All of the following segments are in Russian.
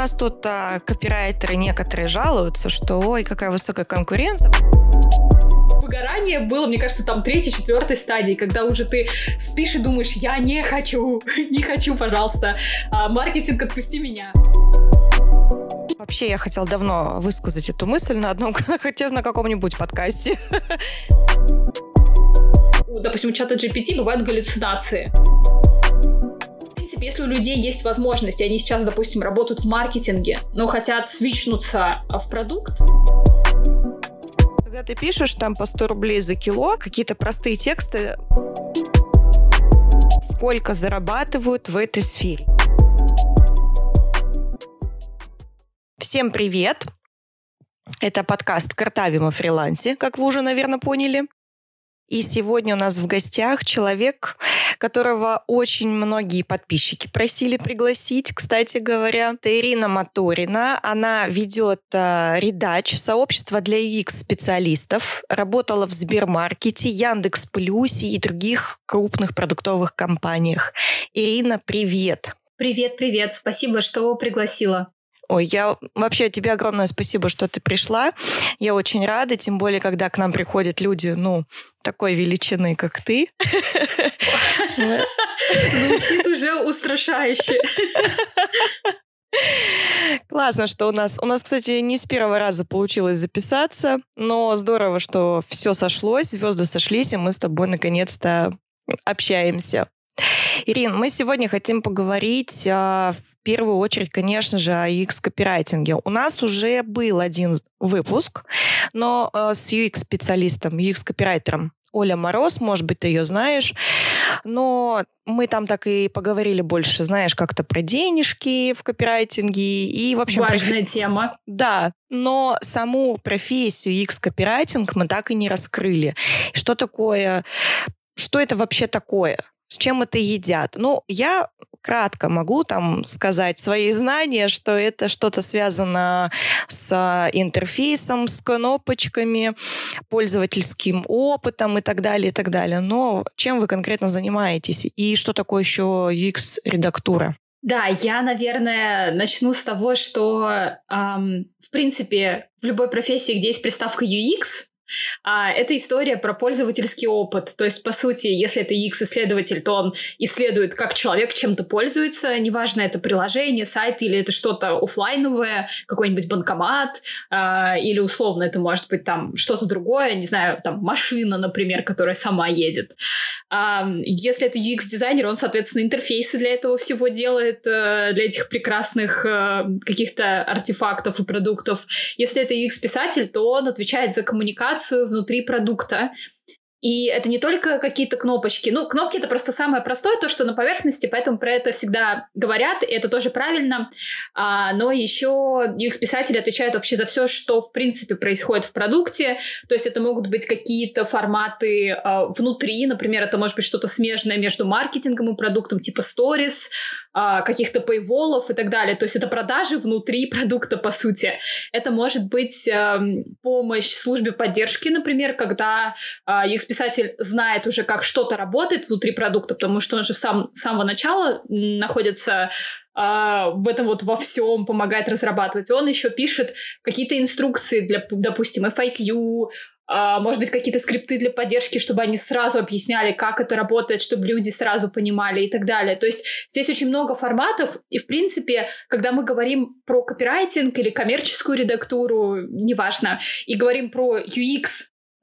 нас тут а, копирайтеры некоторые жалуются, что ой, какая высокая конкуренция. Выгорание было, мне кажется, там третьей, четвертой стадии, когда уже ты спишь и думаешь, я не хочу, не хочу, пожалуйста, а, маркетинг, отпусти меня. Вообще, я хотела давно высказать эту мысль на одном, хотя на каком-нибудь подкасте. Допустим, у чата GPT бывают галлюцинации принципе, если у людей есть возможность, и они сейчас, допустим, работают в маркетинге, но хотят свичнуться в продукт, когда ты пишешь там по 100 рублей за кило, какие-то простые тексты, сколько зарабатывают в этой сфере. Всем привет! Это подкаст «Картавим о фрилансе», как вы уже, наверное, поняли. И сегодня у нас в гостях человек, которого очень многие подписчики просили пригласить, кстати говоря. Это Ирина Моторина. Она ведет э, Редач, сообщество для UX-специалистов. Работала в Сбермаркете, Яндекс Плюсе и других крупных продуктовых компаниях. Ирина, привет! Привет, привет. Спасибо, что пригласила. Ой, я вообще тебе огромное спасибо, что ты пришла. Я очень рада, тем более, когда к нам приходят люди, ну, такой величины, как ты. Звучит уже устрашающе. Классно, что у нас... У нас, кстати, не с первого раза получилось записаться, но здорово, что все сошлось, звезды сошлись, и мы с тобой наконец-то общаемся. Ирин, мы сегодня хотим поговорить а, в первую очередь, конечно же, о UX-копирайтинге. У нас уже был один выпуск, но а, с UX-специалистом, UX-копирайтером Оля Мороз, может быть, ты ее знаешь. Но мы там так и поговорили больше, знаешь, как-то про денежки в копирайтинге и, в общем... Важная профи... тема. Да, но саму профессию X-копирайтинг мы так и не раскрыли. Что такое... Что это вообще такое? С чем это едят. Ну, я кратко могу там сказать свои знания, что это что-то связано с интерфейсом, с кнопочками, пользовательским опытом и так далее, и так далее. Но чем вы конкретно занимаетесь? И что такое еще UX-редактура? Да, я, наверное, начну с того, что, эм, в принципе, в любой профессии, где есть приставка UX, а, это история про пользовательский опыт. То есть, по сути, если это UX-исследователь, то он исследует, как человек чем-то пользуется. Неважно, это приложение, сайт или это что-то офлайновое, какой-нибудь банкомат, а, или условно это может быть там что-то другое, не знаю, там машина, например, которая сама едет. А, если это UX-дизайнер, он, соответственно, интерфейсы для этого всего делает, э, для этих прекрасных э, каких-то артефактов и продуктов. Если это UX-писатель, то он отвечает за коммуникацию коммуникацию внутри продукта. И это не только какие-то кнопочки. Ну, кнопки это просто самое простое, то, что на поверхности, поэтому про это всегда говорят, и это тоже правильно. А, но еще UX-писатели отвечают вообще за все, что в принципе происходит в продукте. То есть это могут быть какие-то форматы а, внутри, например, это может быть что-то смежное между маркетингом и продуктом, типа stories, а, каких-то пейволов и так далее. То есть это продажи внутри продукта, по сути. Это может быть а, помощь службе поддержки, например, когда а, UX писатель знает уже, как что-то работает внутри продукта, потому что он же сам, с самого начала находится а, в этом вот во всем помогает разрабатывать. Он еще пишет какие-то инструкции для, допустим, FIQ, может быть, какие-то скрипты для поддержки, чтобы они сразу объясняли, как это работает, чтобы люди сразу понимали и так далее. То есть здесь очень много форматов, и, в принципе, когда мы говорим про копирайтинг или коммерческую редактуру, неважно, и говорим про UX,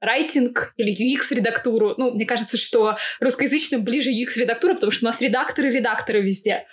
райтинг или UX-редактуру. Ну, мне кажется, что русскоязычным ближе UX-редактура, потому что у нас редакторы редакторы везде.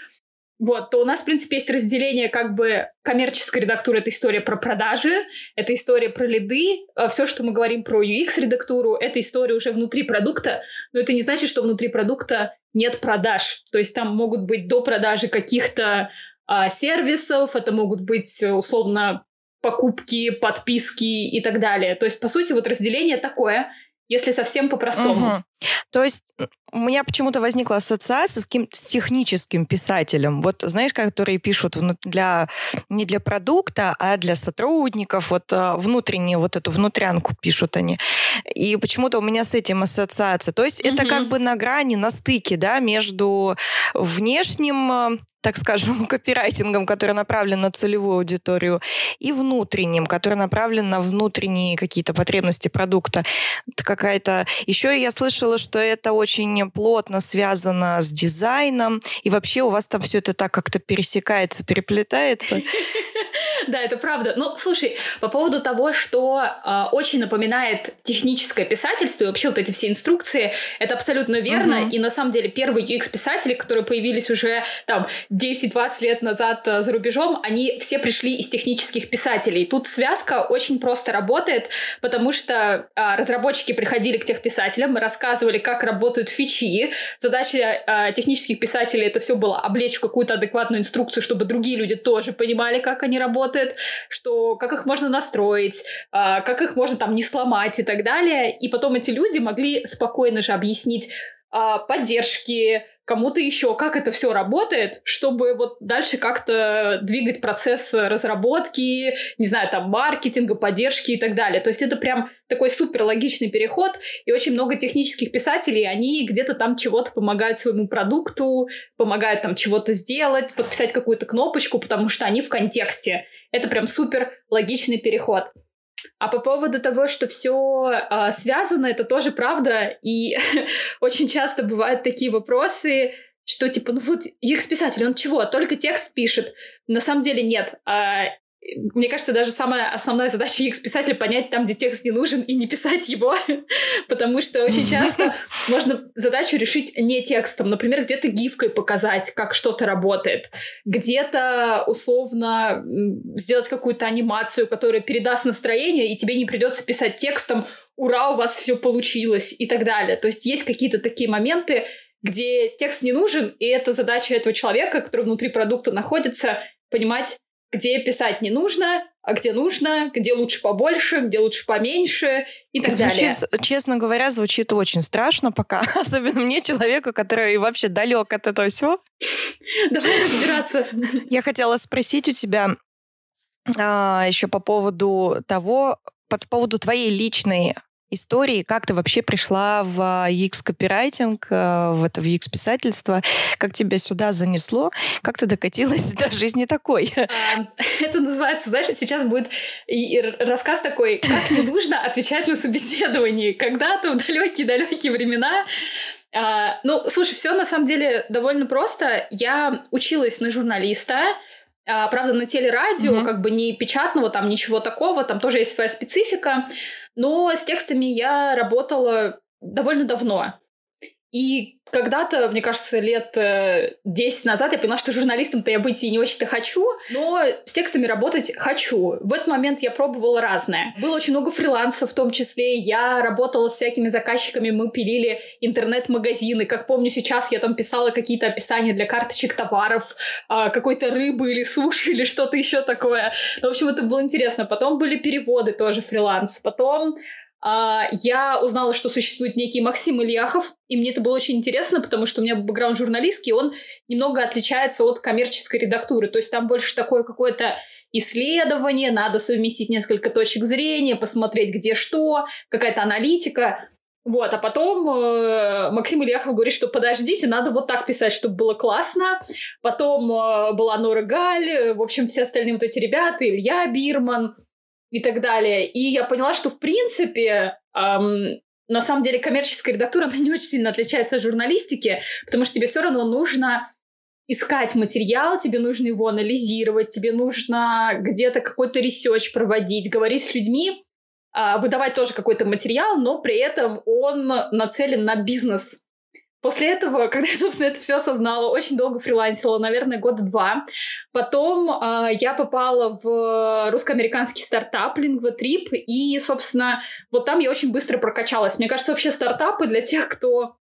Вот, то у нас, в принципе, есть разделение как бы коммерческая редактура — это история про продажи, это история про лиды, а все, что мы говорим про UX-редактуру, это история уже внутри продукта, но это не значит, что внутри продукта нет продаж. То есть там могут быть до продажи каких-то а, сервисов, это могут быть условно покупки, подписки и так далее. То есть, по сути, вот разделение такое, если совсем по-простому. Угу. То есть у меня почему-то возникла ассоциация с, с техническим писателем. Вот знаешь, которые пишут для, не для продукта, а для сотрудников. Вот а, внутреннюю вот эту внутрянку пишут они. И почему-то у меня с этим ассоциация. То есть mm-hmm. это как бы на грани, на стыке, да, между внешним а, так скажем, копирайтингом, который направлен на целевую аудиторию, и внутренним, который направлен на внутренние какие-то потребности продукта. Это какая-то... Еще я слышала, что это очень плотно связано с дизайном, и вообще у вас там все это так как-то пересекается, переплетается. Да, это правда. Ну, слушай, по поводу того, что э, очень напоминает техническое писательство и вообще вот эти все инструкции, это абсолютно верно. Угу. И на самом деле первые UX-писатели, которые появились уже там 10-20 лет назад э, за рубежом, они все пришли из технических писателей. Тут связка очень просто работает, потому что э, разработчики приходили к техписателям, рассказывали, как работают фичи. Задача э, технических писателей это все было облечь в какую-то адекватную инструкцию, чтобы другие люди тоже понимали, как они работают что как их можно настроить, а, как их можно там не сломать и так далее. И потом эти люди могли спокойно же объяснить а, поддержки, кому-то еще, как это все работает, чтобы вот дальше как-то двигать процесс разработки, не знаю, там, маркетинга, поддержки и так далее. То есть это прям такой супер логичный переход, и очень много технических писателей, они где-то там чего-то помогают своему продукту, помогают там чего-то сделать, подписать какую-то кнопочку, потому что они в контексте. Это прям супер логичный переход. А по поводу того, что все э, связано, это тоже правда. И очень часто бывают такие вопросы, что типа, ну вот UX-писатель, он чего, только текст пишет? На самом деле нет. А мне кажется, даже самая основная задача UX-писателя понять там, где текст не нужен, и не писать его, потому что очень часто можно задачу решить не текстом. Например, где-то гифкой показать, как что-то работает. Где-то условно сделать какую-то анимацию, которая передаст настроение, и тебе не придется писать текстом «Ура, у вас все получилось!» и так далее. То есть есть какие-то такие моменты, где текст не нужен, и это задача этого человека, который внутри продукта находится, понимать, где писать не нужно, а где нужно, где лучше побольше, где лучше поменьше и так звучит, далее. Честно говоря, звучит очень страшно пока, особенно мне, человеку, который вообще далек от этого всего. Даже разбираться. Я хотела спросить у тебя а, еще по поводу того, по поводу твоей личной истории, как ты вообще пришла в UX-копирайтинг, э, в это в UX-писательство, как тебя сюда занесло, как ты докатилась до жизни такой? А, это называется, знаешь, сейчас будет рассказ такой, как не нужно отвечать на собеседовании. Когда-то в далекие-далекие времена а, ну, слушай, все на самом деле довольно просто. Я училась на журналиста, а, правда, на телерадио, mm-hmm. как бы не печатного, там ничего такого, там тоже есть своя специфика. Но с текстами я работала довольно давно. И когда-то, мне кажется, лет 10 э, назад я поняла, что журналистом-то я быть и не очень-то хочу, но с текстами работать хочу. В этот момент я пробовала разное. Было очень много фриланса в том числе. Я работала с всякими заказчиками, мы пилили интернет-магазины. Как помню, сейчас я там писала какие-то описания для карточек товаров, а, какой-то рыбы или суши или что-то еще такое. Ну, в общем, это было интересно. Потом были переводы тоже фриланс. Потом я узнала, что существует некий Максим Ильяхов, и мне это было очень интересно, потому что у меня бэкграунд журналистский, он немного отличается от коммерческой редактуры, то есть там больше такое какое-то исследование, надо совместить несколько точек зрения, посмотреть, где что, какая-то аналитика. Вот, а потом э, Максим Ильяхов говорит, что подождите, надо вот так писать, чтобы было классно. Потом э, была Нора Галь, в общем, все остальные вот эти ребята, Илья Бирман, и так далее. И я поняла, что в принципе эм, на самом деле коммерческая редактура она не очень сильно отличается от журналистики, потому что тебе все равно нужно искать материал, тебе нужно его анализировать, тебе нужно где-то какой-то research проводить, говорить с людьми, э, выдавать тоже какой-то материал, но при этом он нацелен на бизнес. После этого, когда я, собственно, это все осознала, очень долго фрилансила, наверное, года два. Потом э, я попала в русско-американский стартап Lingua и, собственно, вот там я очень быстро прокачалась. Мне кажется, вообще стартапы для тех, кто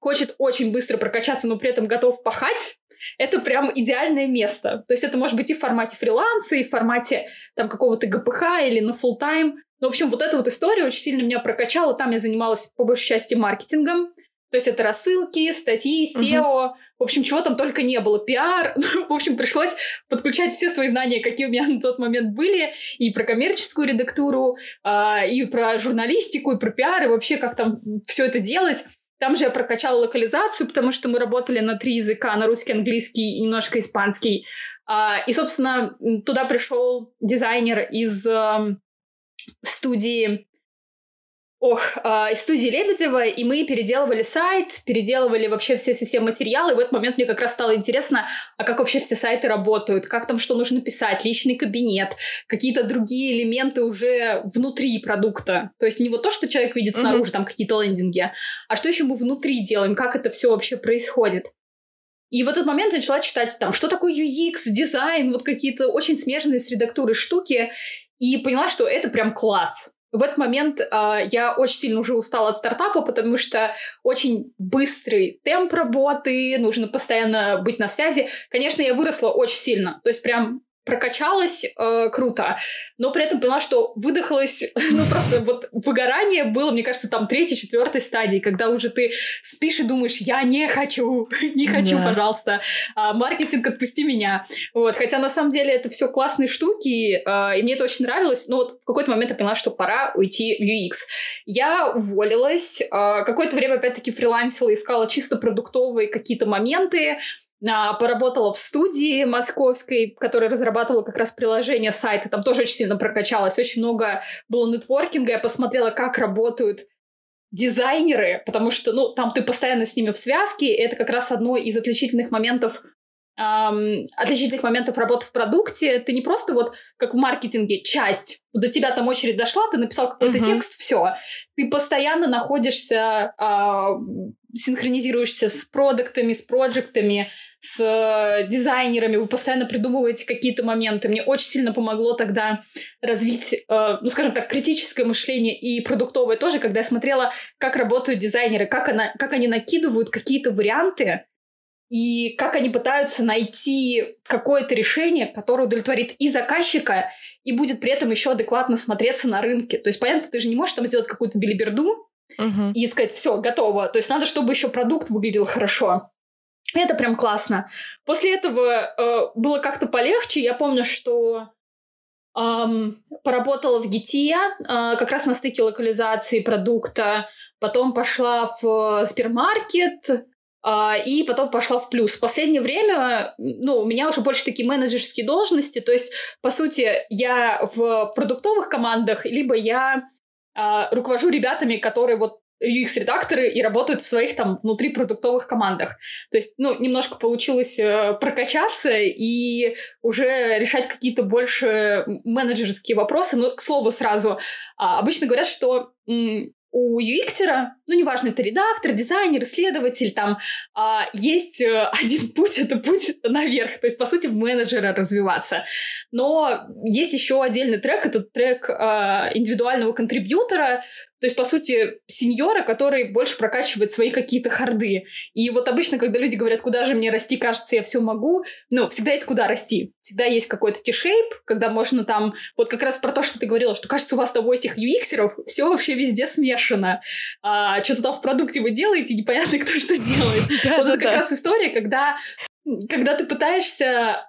хочет очень быстро прокачаться, но при этом готов пахать, это прям идеальное место. То есть это может быть и в формате фриланса, и в формате там какого-то ГПХ или на full тайм Ну, в общем, вот эта вот история очень сильно меня прокачала. Там я занималась по большей части маркетингом. То есть это рассылки, статьи, SEO, угу. в общем, чего там только не было. Пиар. в общем, пришлось подключать все свои знания, какие у меня на тот момент были, и про коммерческую редактуру, а, и про журналистику, и про пиар, и вообще как там все это делать. Там же я прокачала локализацию, потому что мы работали на три языка, на русский, английский и немножко испанский. А, и, собственно, туда пришел дизайнер из студии Ох, э, из студии Лебедева, и мы переделывали сайт, переделывали вообще все, все, все материалы, и в этот момент мне как раз стало интересно, а как вообще все сайты работают, как там что нужно писать, личный кабинет, какие-то другие элементы уже внутри продукта. То есть не вот то, что человек видит снаружи, mm-hmm. там какие-то лендинги, а что еще мы внутри делаем, как это все вообще происходит. И в этот момент я начала читать там, что такое UX, дизайн, вот какие-то очень смежные с редактурой штуки, и поняла, что это прям класс. В этот момент э, я очень сильно уже устала от стартапа, потому что очень быстрый темп работы, нужно постоянно быть на связи. Конечно, я выросла очень сильно, то есть прям прокачалась э, круто, но при этом поняла, что выдохлась, ну просто вот выгорание было, мне кажется, там третьей, четвертой стадии, когда уже ты спишь и думаешь, я не хочу, не хочу, да. пожалуйста, а, маркетинг отпусти меня, вот, хотя на самом деле это все классные штуки, э, и мне это очень нравилось, но вот в какой-то момент я поняла, что пора уйти в UX. Я уволилась, э, какое-то время опять-таки фрилансила, искала чисто продуктовые какие-то моменты, а, поработала в студии московской, которая разрабатывала как раз приложение сайта. Там тоже очень сильно прокачалась. Очень много было нетворкинга. Я посмотрела, как работают дизайнеры, потому что, ну, там ты постоянно с ними в связке. Это как раз одно из отличительных моментов эм, отличительных моментов работы в продукте. Ты не просто вот, как в маркетинге, часть. До тебя там очередь дошла, ты написал какой-то uh-huh. текст, все. Ты постоянно находишься, э, синхронизируешься с продуктами, с проектами, с дизайнерами, вы постоянно придумываете какие-то моменты. Мне очень сильно помогло тогда развить, э, ну, скажем так, критическое мышление и продуктовое тоже, когда я смотрела, как работают дизайнеры, как, она, как они накидывают какие-то варианты, и как они пытаются найти какое-то решение, которое удовлетворит и заказчика, и будет при этом еще адекватно смотреться на рынке. То есть, понятно, ты же не можешь там сделать какую-то билиберду uh-huh. и сказать, все, готово. То есть надо, чтобы еще продукт выглядел хорошо. Это прям классно. После этого э, было как-то полегче. Я помню, что эм, поработала в ГИТИ, э, как раз на стыке локализации продукта. Потом пошла в Сбермаркет, Uh, и потом пошла в плюс. В последнее время, ну, у меня уже больше такие менеджерские должности, то есть, по сути, я в продуктовых командах, либо я uh, руковожу ребятами, которые вот UX-редакторы и работают в своих там внутри продуктовых командах. То есть, ну, немножко получилось э, прокачаться и уже решать какие-то больше менеджерские вопросы. Но, к слову, сразу, э, обычно говорят, что у UX, ну, неважно, это редактор, дизайнер, исследователь, там, а, есть э, один путь, это путь наверх, то есть, по сути, в менеджера развиваться. Но есть еще отдельный трек, это трек а, индивидуального контрибьютора, то есть, по сути, сеньора, который больше прокачивает свои какие-то харды. И вот обычно, когда люди говорят, куда же мне расти, кажется, я все могу, ну, всегда есть куда расти. Всегда есть какой-то T-shape, когда можно там, вот как раз про то, что ты говорила, что кажется, у вас того этих UX-еров все вообще везде смешано. А, что-то там в продукте вы делаете, непонятно, кто что делает. Вот это как раз история, когда когда ты пытаешься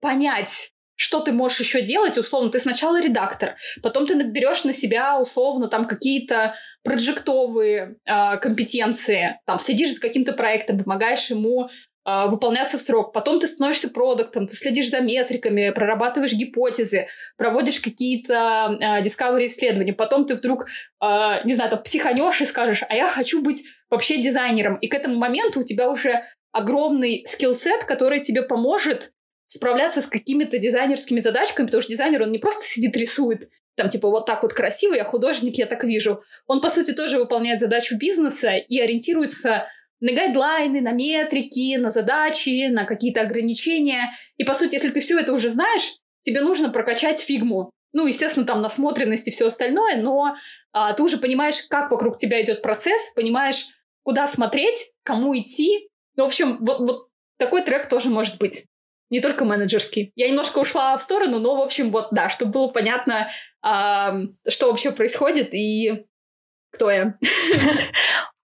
понять, что ты можешь еще делать, условно, ты сначала редактор, потом ты наберешь на себя, условно, там какие-то проджектовые э, компетенции, там следишь за каким-то проектом, помогаешь ему э, выполняться в срок, потом ты становишься продуктом, ты следишь за метриками, прорабатываешь гипотезы, проводишь какие-то э, discovery исследования, потом ты вдруг, э, не знаю, там психанешь и скажешь, а я хочу быть вообще дизайнером, и к этому моменту у тебя уже огромный скиллсет, который тебе поможет справляться с какими-то дизайнерскими задачками, потому что дизайнер, он не просто сидит, рисует, там, типа, вот так вот красиво, я художник, я так вижу. Он, по сути, тоже выполняет задачу бизнеса и ориентируется на гайдлайны, на метрики, на задачи, на какие-то ограничения. И, по сути, если ты все это уже знаешь, тебе нужно прокачать фигму. Ну, естественно, там насмотренность и все остальное, но а, ты уже понимаешь, как вокруг тебя идет процесс, понимаешь, куда смотреть, кому идти. Ну, в общем, вот, вот такой трек тоже может быть не только менеджерский. Я немножко ушла в сторону, но, в общем, вот, да, чтобы было понятно, а, что вообще происходит и кто я.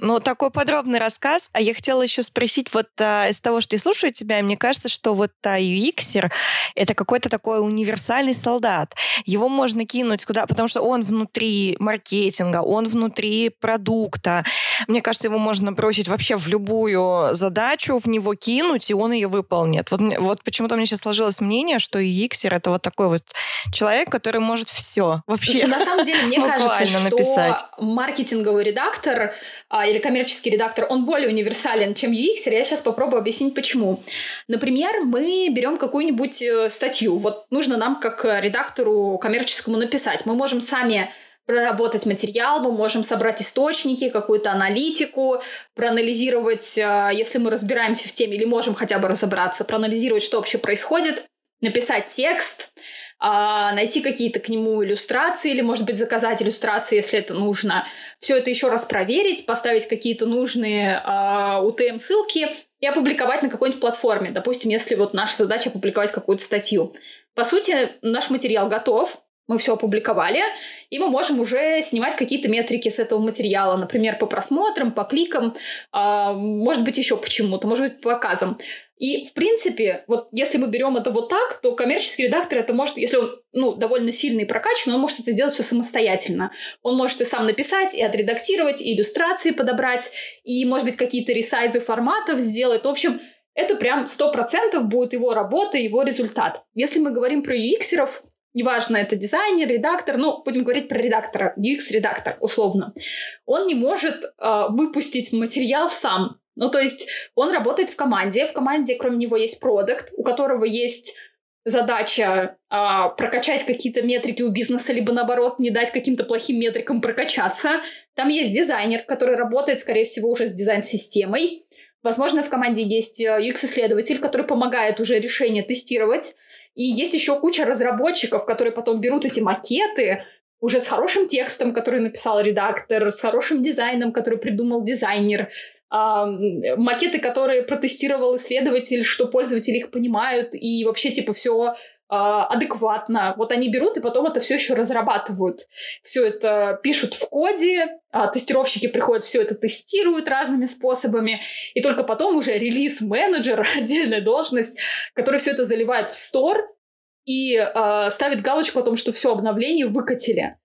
Ну, такой подробный рассказ. А я хотела еще спросить, вот а, из того, что я слушаю тебя, мне кажется, что вот а, UXер — это какой-то такой универсальный солдат. Его можно кинуть куда, потому что он внутри маркетинга, он внутри продукта. Мне кажется, его можно бросить вообще в любую задачу, в него кинуть, и он ее выполнит. Вот, вот почему-то у меня сейчас сложилось мнение, что UXер — это вот такой вот человек, который может все вообще На самом деле, мне кажется, что написать. маркетинговый редактор а, или коммерческий редактор, он более универсален, чем UX. Я сейчас попробую объяснить, почему. Например, мы берем какую-нибудь э, статью. Вот нужно нам, как редактору коммерческому, написать. Мы можем сами проработать материал, мы можем собрать источники, какую-то аналитику, проанализировать, э, если мы разбираемся в теме или можем хотя бы разобраться, проанализировать, что вообще происходит, написать текст, а, найти какие-то к нему иллюстрации или, может быть, заказать иллюстрации, если это нужно. Все это еще раз проверить, поставить какие-то нужные а, UTM-ссылки и опубликовать на какой-нибудь платформе. Допустим, если вот наша задача опубликовать какую-то статью. По сути, наш материал готов, мы все опубликовали, и мы можем уже снимать какие-то метрики с этого материала, например, по просмотрам, по кликам, а, может быть, еще почему-то, может быть, по показам. И, в принципе, вот если мы берем это вот так, то коммерческий редактор это может, если он ну, довольно сильный и прокачанный, он может это сделать все самостоятельно. Он может и сам написать, и отредактировать, и иллюстрации подобрать, и, может быть, какие-то ресайзы форматов сделать. В общем, это прям сто процентов будет его работа, его результат. Если мы говорим про UX-еров, неважно, это дизайнер, редактор, ну, будем говорить про редактора, UX-редактор, условно, он не может э, выпустить материал сам. Ну, то есть он работает в команде, в команде кроме него есть продукт, у которого есть задача а, прокачать какие-то метрики у бизнеса, либо наоборот не дать каким-то плохим метрикам прокачаться. Там есть дизайнер, который работает, скорее всего, уже с дизайн-системой. Возможно, в команде есть UX-исследователь, э, который помогает уже решение тестировать. И есть еще куча разработчиков, которые потом берут эти макеты уже с хорошим текстом, который написал редактор, с хорошим дизайном, который придумал дизайнер, макеты, которые протестировал исследователь, что пользователи их понимают, и вообще, типа, все а, адекватно. Вот они берут и потом это все еще разрабатывают. Все это пишут в коде, а тестировщики приходят, все это тестируют разными способами, и только потом уже релиз-менеджер, отдельная должность, который все это заливает в стор и э, ставит галочку о том, что все обновление выкатили.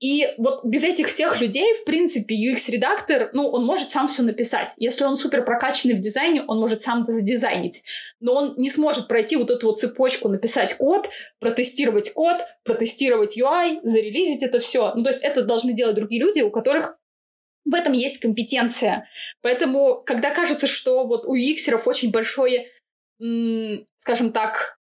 И вот без этих всех людей, в принципе, UX-редактор, ну, он может сам все написать. Если он супер прокачанный в дизайне, он может сам это задизайнить. Но он не сможет пройти вот эту вот цепочку, написать код, протестировать код, протестировать UI, зарелизить это все. Ну, то есть это должны делать другие люди, у которых в этом есть компетенция. Поэтому, когда кажется, что вот у UX очень большой, скажем так,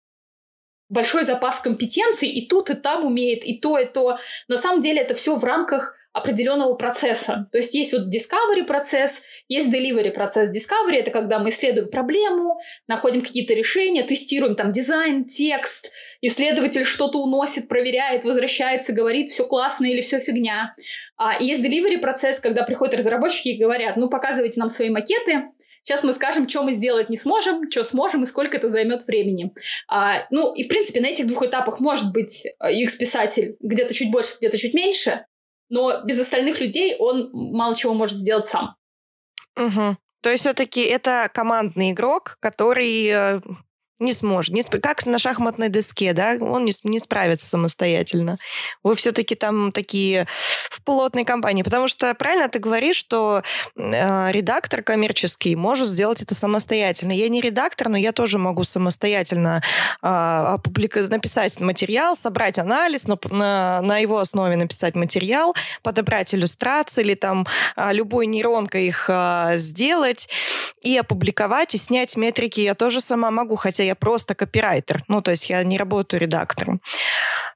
большой запас компетенций, и тут, и там умеет, и то, и то. На самом деле это все в рамках определенного процесса. То есть есть вот discovery процесс, есть delivery процесс. Discovery — это когда мы исследуем проблему, находим какие-то решения, тестируем там дизайн, текст, исследователь что-то уносит, проверяет, возвращается, говорит, все классно или все фигня. А, есть delivery процесс, когда приходят разработчики и говорят, ну, показывайте нам свои макеты, Сейчас мы скажем, что мы сделать не сможем, что сможем и сколько это займет времени. А, ну, и, в принципе, на этих двух этапах может быть UX-писатель э, где-то чуть больше, где-то чуть меньше, но без остальных людей он мало чего может сделать сам. Угу. То есть все-таки это командный игрок, который э, не сможет. Не сп... Как на шахматной доске, да, он не, не справится самостоятельно. Вы все-таки там такие в плотной компании. Потому что правильно ты говоришь, что э, редактор коммерческий может сделать это самостоятельно. Я не редактор, но я тоже могу самостоятельно э, опублика... написать материал, собрать анализ, на, на, на его основе написать материал, подобрать иллюстрации или там э, любой нейронкой их э, сделать и опубликовать, и снять метрики я тоже сама могу, хотя я я просто копирайтер. Ну, то есть я не работаю редактором.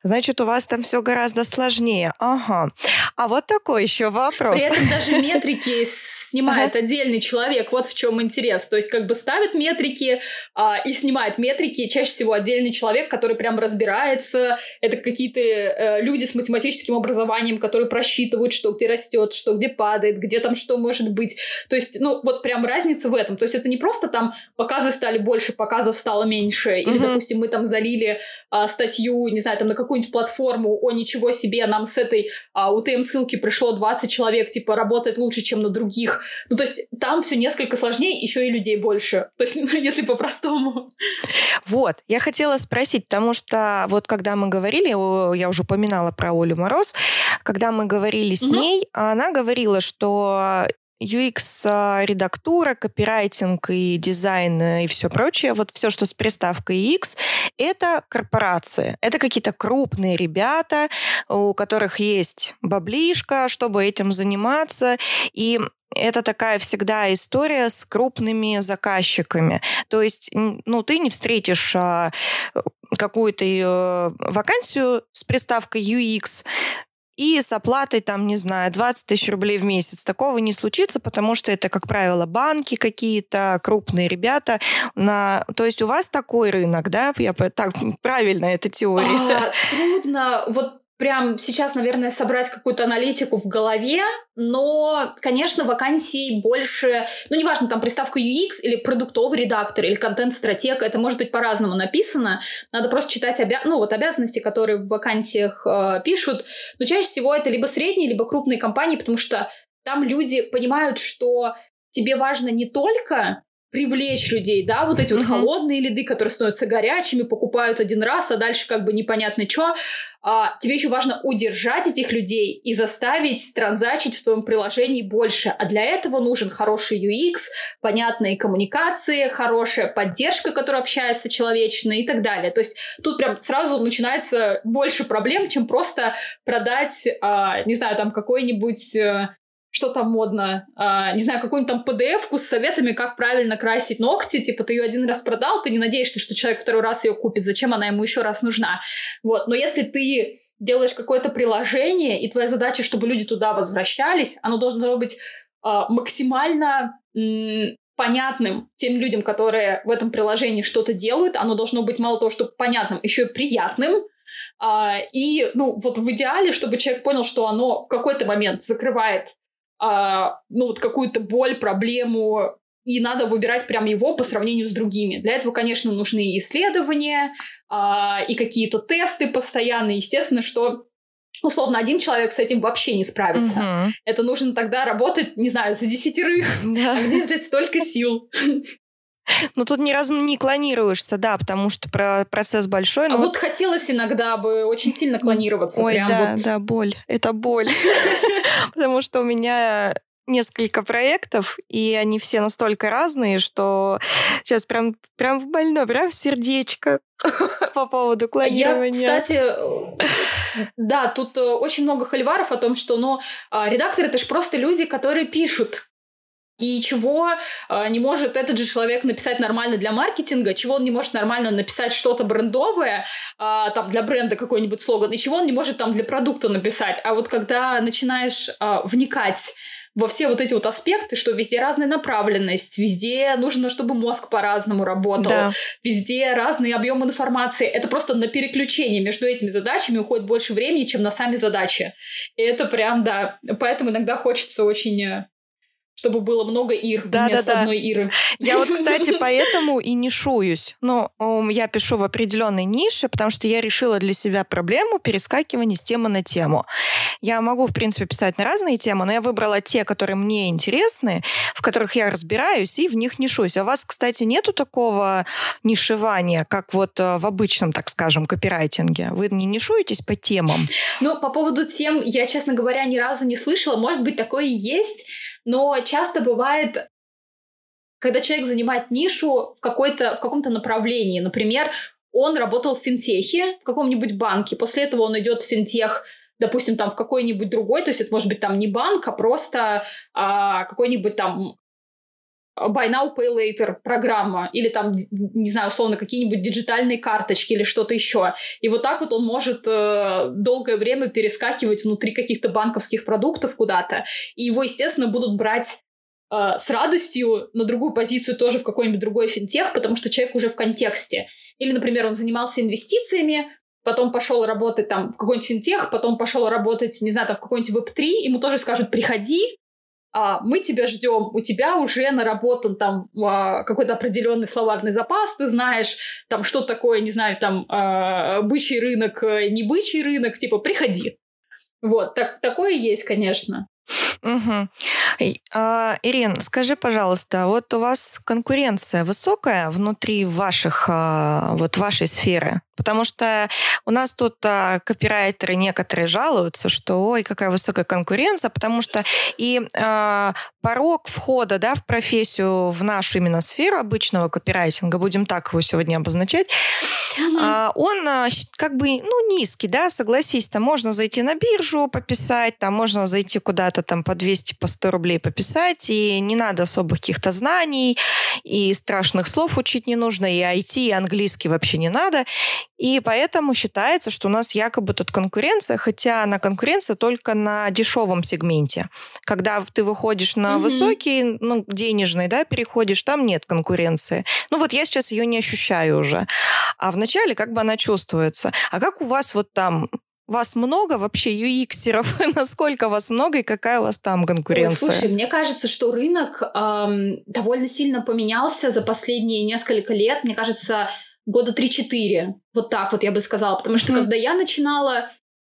Значит, у вас там все гораздо сложнее. Ага. А вот такой еще вопрос. При этом даже метрики снимает отдельный человек. Вот в чем интерес. То есть как бы ставит метрики а, и снимает метрики чаще всего отдельный человек, который прям разбирается. Это какие-то э, люди с математическим образованием, которые просчитывают, что где растет, что где падает, где там что может быть. То есть, ну, вот прям разница в этом. То есть это не просто там показы стали больше, показов стало стало меньше, или, mm-hmm. допустим, мы там залили а, статью, не знаю, там на какую-нибудь платформу, о, ничего себе, нам с этой а, UTM-ссылки пришло 20 человек, типа, работает лучше, чем на других. Ну, то есть там все несколько сложнее, еще и людей больше. То есть, если по-простому. Вот, я хотела спросить, потому что вот когда мы говорили, я уже упоминала про Олю Мороз, когда мы говорили с mm-hmm. ней, она говорила, что UX-редактура, копирайтинг и дизайн и все прочее, вот все, что с приставкой X, это корпорации. Это какие-то крупные ребята, у которых есть баблишка, чтобы этим заниматься. И это такая всегда история с крупными заказчиками. То есть, ну, ты не встретишь а, какую-то э, вакансию с приставкой UX, и с оплатой, там, не знаю, 20 тысяч рублей в месяц. Такого не случится, потому что это, как правило, банки какие-то, крупные ребята. На... То есть у вас такой рынок, да? Я так правильно эта теория. А, трудно. Вот прям сейчас, наверное, собрать какую-то аналитику в голове, но, конечно, вакансий больше, ну, неважно, там приставка UX или продуктовый редактор или контент-стратег, это может быть по-разному написано, надо просто читать обя... ну, вот обязанности, которые в вакансиях э, пишут, но чаще всего это либо средние, либо крупные компании, потому что там люди понимают, что тебе важно не только привлечь людей, да, вот эти вот холодные лиды, которые становятся горячими, покупают один раз, а дальше как бы непонятно что. А, тебе еще важно удержать этих людей и заставить транзачить в твоем приложении больше. А для этого нужен хороший UX, понятные коммуникации, хорошая поддержка, которая общается человечно и так далее. То есть тут прям сразу начинается больше проблем, чем просто продать, а, не знаю, там какой-нибудь э, что там модно, а, не знаю, какую-нибудь там PDF-ку с советами, как правильно красить ногти, типа ты ее один раз продал, ты не надеешься, что человек второй раз ее купит, зачем она ему еще раз нужна. Вот, но если ты делаешь какое-то приложение, и твоя задача, чтобы люди туда возвращались, оно должно быть а, максимально понятным тем людям, которые в этом приложении что-то делают, оно должно быть мало того, что понятным, еще и приятным, а, и, ну, вот в идеале, чтобы человек понял, что оно в какой-то момент закрывает а, ну вот какую-то боль, проблему, и надо выбирать прям его по сравнению с другими. Для этого, конечно, нужны исследования а, и какие-то тесты постоянные. Естественно, что условно один человек с этим вообще не справится. Угу. Это нужно тогда работать, не знаю, за десятерых. Да. А где взять столько сил? Ну, тут ни разу не клонируешься, да, потому что про процесс большой. А вот... вот хотелось иногда бы очень сильно клонироваться. Ой, прям да, вот. да, боль. Это боль. Потому что у меня несколько проектов, и они все настолько разные, что сейчас прям, прям в больно, прям в сердечко по поводу клонирования. Я, кстати, да, тут э, очень много холиваров о том, что, ну, а, редакторы — это же просто люди, которые пишут и чего э, не может этот же человек написать нормально для маркетинга, чего он не может нормально написать что-то брендовое, э, там для бренда какой-нибудь слоган, и чего он не может там для продукта написать. А вот когда начинаешь э, вникать во все вот эти вот аспекты, что везде разная направленность, везде нужно, чтобы мозг по-разному работал, да. везде разный объем информации. Это просто на переключение между этими задачами уходит больше времени, чем на сами задачи. И это прям, да, поэтому иногда хочется очень чтобы было много ир да, вместо да, да. одной иры. Я вот, кстати, поэтому и нишуюсь. Но я пишу в определенной нише, потому что я решила для себя проблему перескакивания с темы на тему. Я могу, в принципе, писать на разные темы, но я выбрала те, которые мне интересны, в которых я разбираюсь, и в них нишуюсь. А у вас, кстати, нету такого нишевания, как вот э, в обычном, так скажем, копирайтинге? Вы не нишуетесь по темам? Ну, по поводу тем, я, честно говоря, ни разу не слышала. Может быть, такое и есть, но часто бывает, когда человек занимает нишу в, какой-то, в каком-то направлении. Например, он работал в финтехе в каком-нибудь банке, после этого он идет в финтех допустим, там в какой-нибудь другой, то есть это может быть там не банк, а просто а, какой-нибудь там Buy Now, Pay Later программа, или там, не знаю, условно, какие-нибудь диджитальные карточки или что-то еще. И вот так вот он может э, долгое время перескакивать внутри каких-то банковских продуктов куда-то, и его, естественно, будут брать э, с радостью на другую позицию тоже в какой-нибудь другой финтех, потому что человек уже в контексте. Или, например, он занимался инвестициями, потом пошел работать там в какой-нибудь финтех, потом пошел работать, не знаю, там в какой-нибудь веб-3, ему тоже скажут, приходи, мы тебя ждем, у тебя уже наработан там а, какой-то определенный словарный запас, ты знаешь там, что такое, не знаю, там а, бычий рынок, э, не бычий рынок, типа, приходи. Вот, так, такое есть, конечно. Угу. А, Ирин, скажи, пожалуйста, вот у вас конкуренция высокая внутри ваших, а, вот вашей сферы? Потому что у нас тут а, копирайтеры некоторые жалуются, что ой, какая высокая конкуренция, потому что и а, порог входа да, в профессию, в нашу именно сферу обычного копирайтинга, будем так его сегодня обозначать, mm-hmm. а, он а, как бы ну, низкий, да, согласись, там можно зайти на биржу пописать, там можно зайти куда-то там по 200, по 100 рублей пописать, и не надо особых каких-то знаний, и страшных слов учить не нужно, и IT, и английский вообще не надо. И поэтому считается, что у нас якобы тут конкуренция, хотя она конкуренция только на дешевом сегменте. Когда ты выходишь на mm-hmm. высокий, ну, денежный, да, переходишь, там нет конкуренции. Ну вот я сейчас ее не ощущаю уже. А вначале как бы она чувствуется. А как у вас вот там вас много вообще UX-еров? Насколько вас много и какая у вас там конкуренция? Ой, слушай, мне кажется, что рынок эм, довольно сильно поменялся за последние несколько лет. Мне кажется, года 3-4. Вот так вот я бы сказала. Потому что mm-hmm. когда я начинала,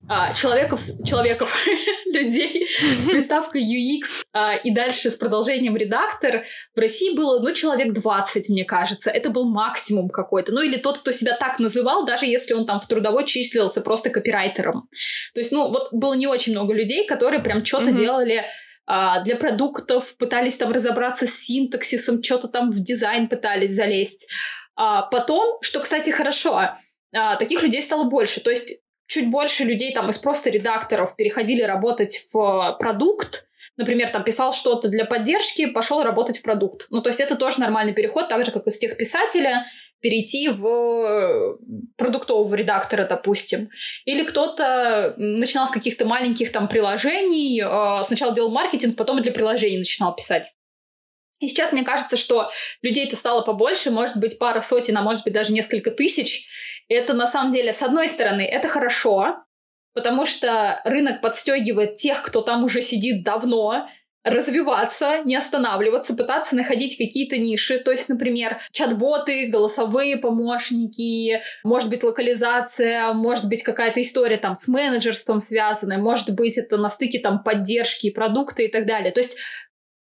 а, человеков, человеков людей с приставкой UX а, и дальше с продолжением редактор в России было, ну, человек 20, мне кажется. Это был максимум какой-то. Ну, или тот, кто себя так называл, даже если он там в трудовой числился просто копирайтером. То есть, ну, вот было не очень много людей, которые прям что-то mm-hmm. делали а, для продуктов, пытались там разобраться с синтаксисом, что-то там в дизайн пытались залезть. А потом, что, кстати, хорошо, а, таких людей стало больше. То есть чуть больше людей там из просто редакторов переходили работать в продукт, например, там писал что-то для поддержки, пошел работать в продукт. Ну, то есть это тоже нормальный переход, так же, как из тех писателя перейти в продуктового редактора, допустим. Или кто-то начинал с каких-то маленьких там приложений, сначала делал маркетинг, потом для приложений начинал писать. И сейчас мне кажется, что людей-то стало побольше, может быть, пара сотен, а может быть, даже несколько тысяч. Это на самом деле, с одной стороны, это хорошо, потому что рынок подстегивает тех, кто там уже сидит давно, развиваться, не останавливаться, пытаться находить какие-то ниши. То есть, например, чат-боты, голосовые помощники, может быть, локализация, может быть, какая-то история там с менеджерством связанная, может быть, это на стыке там поддержки продукта и так далее. То есть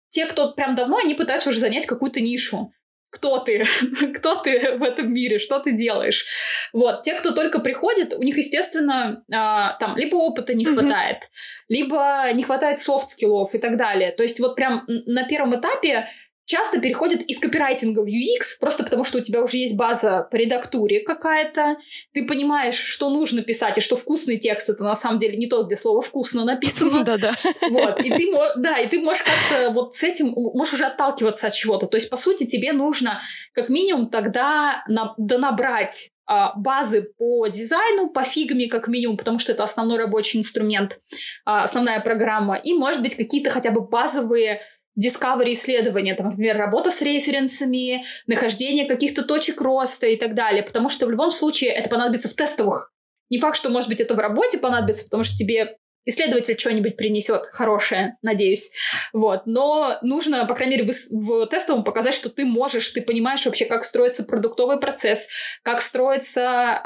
те, кто прям давно, они пытаются уже занять какую-то нишу. Кто ты? кто ты в этом мире? Что ты делаешь? Вот. Те, кто только приходит, у них, естественно, э, там либо опыта не хватает, mm-hmm. либо не хватает софт-скиллов и так далее. То есть вот прям на первом этапе часто переходят из копирайтинга в UX, просто потому что у тебя уже есть база по редактуре какая-то, ты понимаешь, что нужно писать, и что вкусный текст это на самом деле не тот, где слово вкусно написано. Да-да. Вот, и ты, да, и ты можешь как-то вот с этим, можешь уже отталкиваться от чего-то. То есть, по сути, тебе нужно как минимум тогда на, донабрать а, базы по дизайну, по фигме как минимум, потому что это основной рабочий инструмент, а, основная программа, и, может быть, какие-то хотя бы базовые discovery исследования, там, например, работа с референсами, нахождение каких-то точек роста и так далее, потому что в любом случае это понадобится в тестовых. Не факт, что, может быть, это в работе понадобится, потому что тебе исследователь что-нибудь принесет хорошее, надеюсь. Вот. Но нужно, по крайней мере, в, в тестовом показать, что ты можешь, ты понимаешь вообще, как строится продуктовый процесс, как строится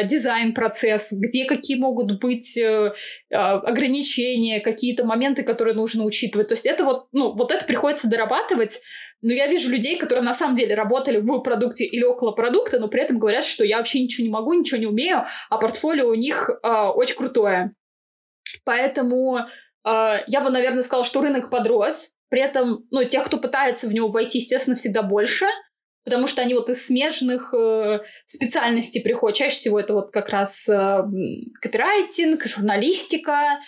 э, дизайн-процесс, где какие могут быть э, ограничения, какие-то моменты, которые нужно учитывать. То есть это вот, ну, вот это приходится дорабатывать, но я вижу людей, которые на самом деле работали в продукте или около продукта, но при этом говорят, что я вообще ничего не могу, ничего не умею, а портфолио у них э, очень крутое. Поэтому э, я бы, наверное, сказала, что рынок подрос. При этом, ну, тех, кто пытается в него войти, естественно, всегда больше, потому что они вот из смежных э, специальностей приходят. Чаще всего это вот как раз э, копирайтинг, журналистика,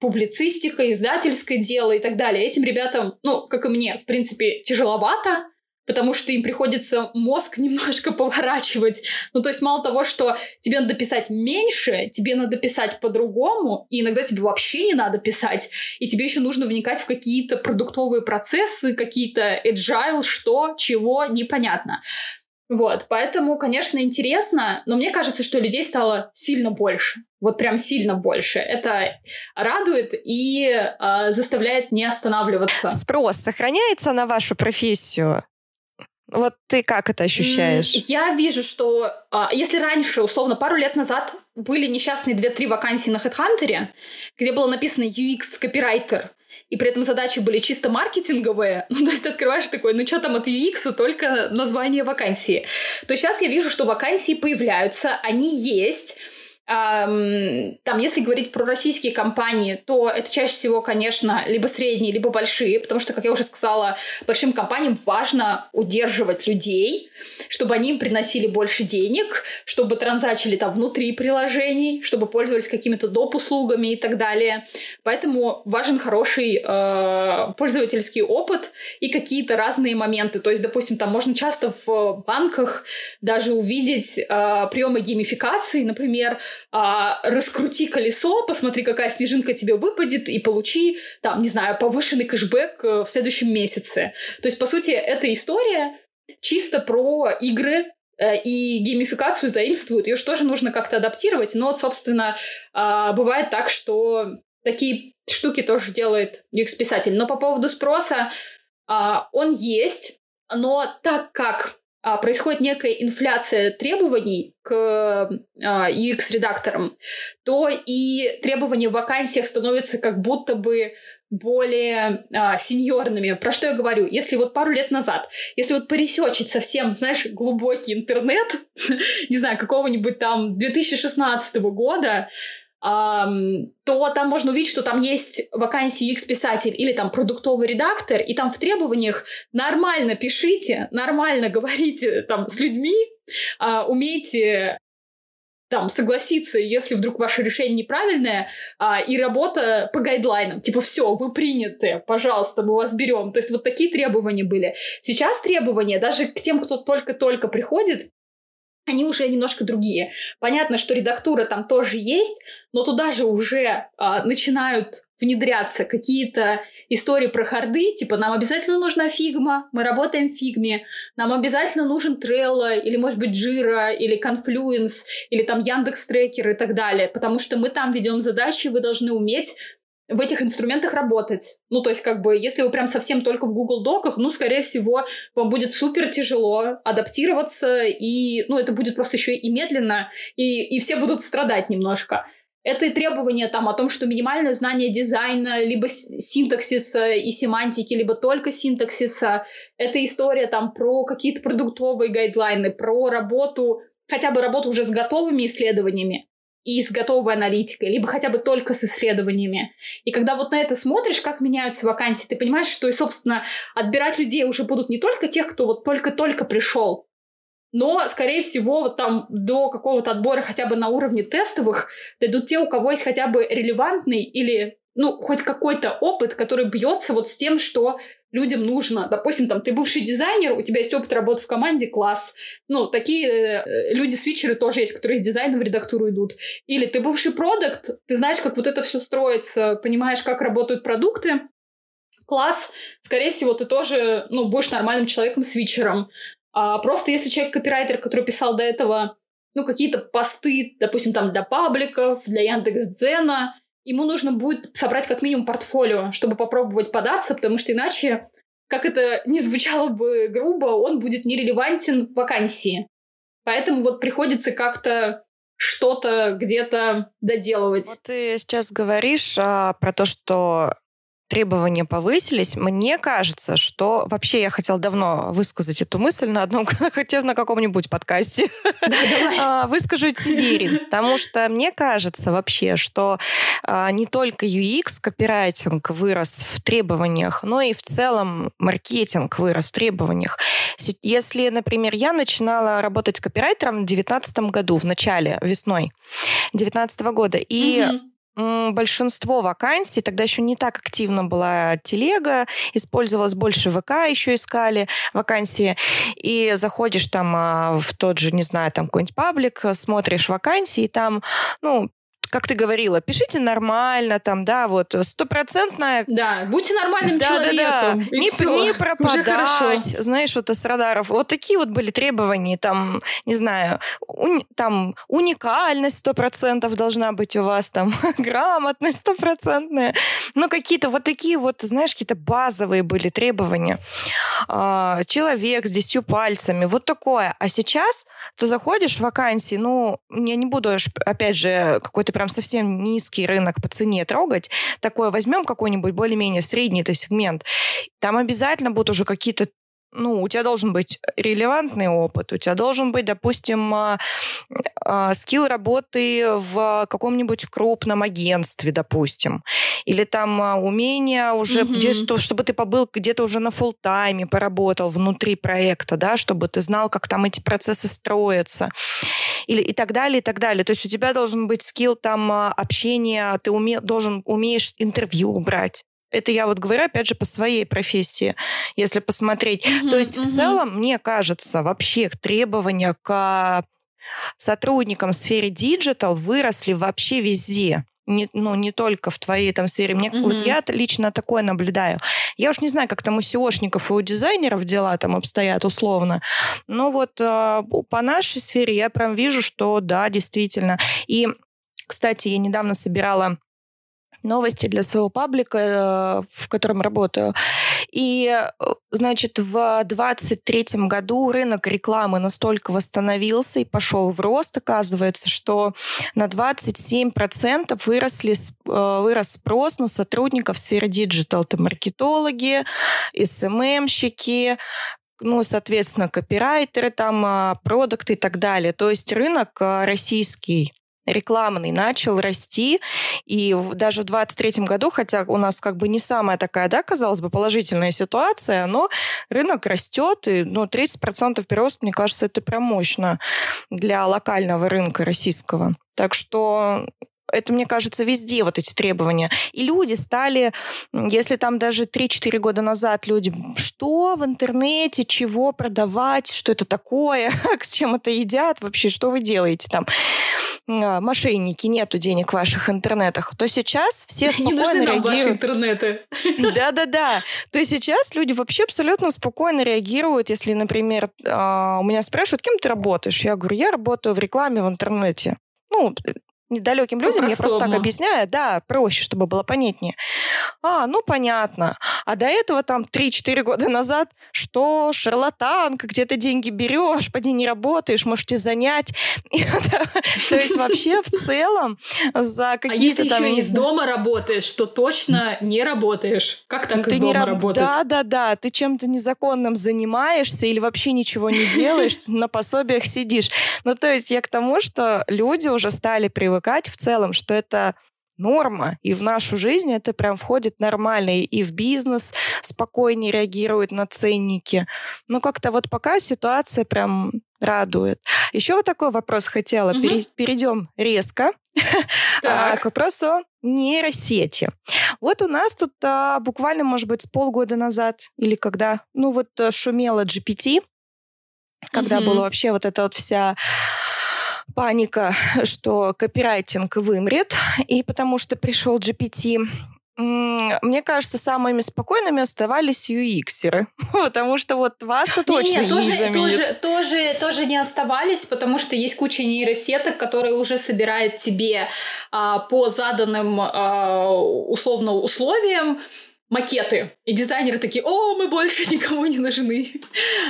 публицистика, издательское дело и так далее. Этим ребятам, ну, как и мне, в принципе, тяжеловато, потому что им приходится мозг немножко поворачивать. Ну, то есть мало того, что тебе надо писать меньше, тебе надо писать по-другому, и иногда тебе вообще не надо писать, и тебе еще нужно вникать в какие-то продуктовые процессы, какие-то agile, что, чего, непонятно. Вот, поэтому, конечно, интересно, но мне кажется, что людей стало сильно больше. Вот прям сильно больше. Это радует и э, заставляет не останавливаться. Спрос сохраняется на вашу профессию? Вот ты как это ощущаешь? Я вижу, что а, если раньше, условно, пару лет назад были несчастные 2-3 вакансии на HeadHunter, где было написано UX-копирайтер, и при этом задачи были чисто маркетинговые, ну, то есть ты открываешь такой, ну, что там от UX, только название вакансии, то сейчас я вижу, что вакансии появляются, они есть, там, если говорить про российские компании, то это чаще всего, конечно, либо средние, либо большие, потому что, как я уже сказала, большим компаниям важно удерживать людей, чтобы они им приносили больше денег, чтобы транзачили там внутри приложений, чтобы пользовались какими-то доп. услугами и так далее. Поэтому важен хороший э, пользовательский опыт и какие-то разные моменты. То есть, допустим, там можно часто в банках даже увидеть э, приемы геймификации, например, а, раскрути колесо, посмотри, какая снежинка тебе выпадет, и получи, там, не знаю, повышенный кэшбэк э, в следующем месяце. То есть, по сути, эта история чисто про игры, э, и геймификацию заимствуют. Ее же тоже нужно как-то адаптировать. Но собственно, а, бывает так, что такие штуки тоже делает UX-писатель. Но по поводу спроса, а, он есть, но так как происходит некая инфляция требований к а, UX-редакторам, то и требования в вакансиях становятся как будто бы более а, сеньорными. Про что я говорю? Если вот пару лет назад, если вот поресечить совсем, знаешь, глубокий интернет, не знаю, какого-нибудь там 2016 года, то там можно увидеть, что там есть вакансия UX-писатель или там продуктовый редактор, и там в требованиях нормально пишите, нормально говорите там с людьми, а, умейте там согласиться, если вдруг ваше решение неправильное, а, и работа по гайдлайнам. Типа, все, вы приняты, пожалуйста, мы вас берем. То есть вот такие требования были. Сейчас требования даже к тем, кто только-только приходит, они уже немножко другие. Понятно, что редактура там тоже есть, но туда же уже а, начинают внедряться какие-то истории про харды, типа нам обязательно нужна фигма, мы работаем в фигме, нам обязательно нужен Trello, или, может быть, Jira, или Confluence, или там Яндекс Трекер и так далее, потому что мы там ведем задачи, вы должны уметь в этих инструментах работать. Ну, то есть, как бы, если вы прям совсем только в Google Доках, ну, скорее всего, вам будет супер тяжело адаптироваться, и, ну, это будет просто еще и медленно, и, и все будут страдать немножко. Это и требование там о том, что минимальное знание дизайна, либо синтаксиса и семантики, либо только синтаксиса. Это история там про какие-то продуктовые гайдлайны, про работу, хотя бы работу уже с готовыми исследованиями и с готовой аналитикой, либо хотя бы только с исследованиями. И когда вот на это смотришь, как меняются вакансии, ты понимаешь, что и, собственно, отбирать людей уже будут не только тех, кто вот только-только пришел, но, скорее всего, вот там до какого-то отбора хотя бы на уровне тестовых дойдут те, у кого есть хотя бы релевантный или ну, хоть какой-то опыт, который бьется вот с тем, что людям нужно. Допустим, там, ты бывший дизайнер, у тебя есть опыт работы в команде, класс. Ну, такие э, люди-свитчеры тоже есть, которые из дизайна в редактуру идут. Или ты бывший продукт, ты знаешь, как вот это все строится, понимаешь, как работают продукты, класс, скорее всего, ты тоже, ну, будешь нормальным человеком-свитчером. А просто если человек копирайтер, который писал до этого, ну, какие-то посты, допустим, там для пабликов, для Яндекс.Дзена, ему нужно будет собрать как минимум портфолио, чтобы попробовать податься, потому что иначе, как это не звучало бы грубо, он будет нерелевантен в вакансии. Поэтому вот приходится как-то что-то где-то доделывать. Вот ты сейчас говоришь а, про то, что требования повысились, мне кажется, что вообще я хотела давно высказать эту мысль на одном, хотя на каком-нибудь подкасте. А, выскажу теперь, потому что мне кажется вообще, что а, не только UX, копирайтинг вырос в требованиях, но и в целом маркетинг вырос в требованиях. Если, например, я начинала работать копирайтером в 2019 году, в начале, весной 2019 года, и большинство вакансий, тогда еще не так активно была телега, использовалась больше ВК, еще искали вакансии, и заходишь там а, в тот же, не знаю, там какой-нибудь паблик, смотришь вакансии, и там, ну, как ты говорила, пишите нормально, там, да, вот, стопроцентная... Да, будьте нормальным да, человеком. Да, да. Не, все, не пропадать, знаешь, вот с радаров. Вот такие вот были требования, там, не знаю, уни, там, уникальность сто процентов должна быть у вас, там, грамотность стопроцентная. Ну, какие-то вот такие вот, знаешь, какие-то базовые были требования. А, человек с десятью пальцами, вот такое. А сейчас ты заходишь в вакансии, ну, я не буду, опять же, какой-то прям совсем низкий рынок по цене трогать. Такое возьмем какой-нибудь более-менее средний то сегмент. Там обязательно будут уже какие-то ну, у тебя должен быть релевантный опыт, у тебя должен быть, допустим, а, скилл работы в каком-нибудь крупном агентстве, допустим, или там а, умение уже, mm-hmm. где, чтобы ты побыл где-то уже на фул тайме поработал внутри проекта, да, чтобы ты знал, как там эти процессы строятся, или и так далее, и так далее. То есть у тебя должен быть скилл там общения, ты уме, должен умеешь интервью брать, это я вот говорю, опять же, по своей профессии, если посмотреть. Mm-hmm, То есть mm-hmm. в целом, мне кажется, вообще требования к сотрудникам в сфере digital выросли вообще везде. Не, ну, не только в твоей там сфере. Мне, mm-hmm. Вот я лично такое наблюдаю. Я уж не знаю, как там у SEO шников и у дизайнеров дела там обстоят условно. Но вот э, по нашей сфере я прям вижу, что да, действительно. И, кстати, я недавно собирала новости для своего паблика, э, в котором работаю. И, э, значит, в 23 году рынок рекламы настолько восстановился и пошел в рост, оказывается, что на 27% выросли, э, вырос спрос на сотрудников в сфере digital. Это маркетологи, SMM щики, ну, соответственно, копирайтеры, там, а, продукты и так далее. То есть рынок российский рекламный начал расти, и даже в 23 году, хотя у нас как бы не самая такая, да, казалось бы, положительная ситуация, но рынок растет, и ну, 30% прирост, мне кажется, это прям мощно для локального рынка российского. Так что это, мне кажется, везде вот эти требования. И люди стали, если там даже 3-4 года назад люди, что в интернете, чего продавать, что это такое, с чем это едят, вообще, что вы делаете там? А, мошенники, нету денег в ваших интернетах, то сейчас все спокойно Не нужны нам ваши интернеты. Да-да-да. То сейчас люди вообще абсолютно спокойно реагируют, если, например, а, у меня спрашивают, кем ты работаешь? Я говорю, я работаю в рекламе в интернете. Ну, недалеким людям, я просто так объясняю, да, проще, чтобы было понятнее. А, ну понятно. А до этого там 3-4 года назад, что, шарлатанка, где ты деньги берешь, поди не работаешь, можете занять. То есть вообще в целом за какие-то А если еще из дома работаешь, то точно не работаешь. Как так из дома работать? Да, да, да. Ты чем-то незаконным занимаешься или вообще ничего не делаешь, на пособиях сидишь. Ну, то есть я к тому, что люди уже стали привыкать привыкать в целом, что это норма, и в нашу жизнь это прям входит нормально, и в бизнес спокойнее реагирует на ценники. Но как-то вот пока ситуация прям радует. Еще вот такой вопрос хотела. Угу. Перейдем резко а, к вопросу нейросети. Вот у нас тут а, буквально, может быть, с полгода назад или когда, ну вот э, шумела GPT, когда угу. была вообще вот эта вот вся паника, что копирайтинг вымрет, и потому что пришел GPT, мне кажется, самыми спокойными оставались UX-еры, потому что вот вас тут точно не, тоже, не тоже, тоже, тоже не оставались, потому что есть куча нейросеток, которые уже собирают тебе а, по заданным а, условно условиям макеты. И дизайнеры такие, о, мы больше никому не нужны.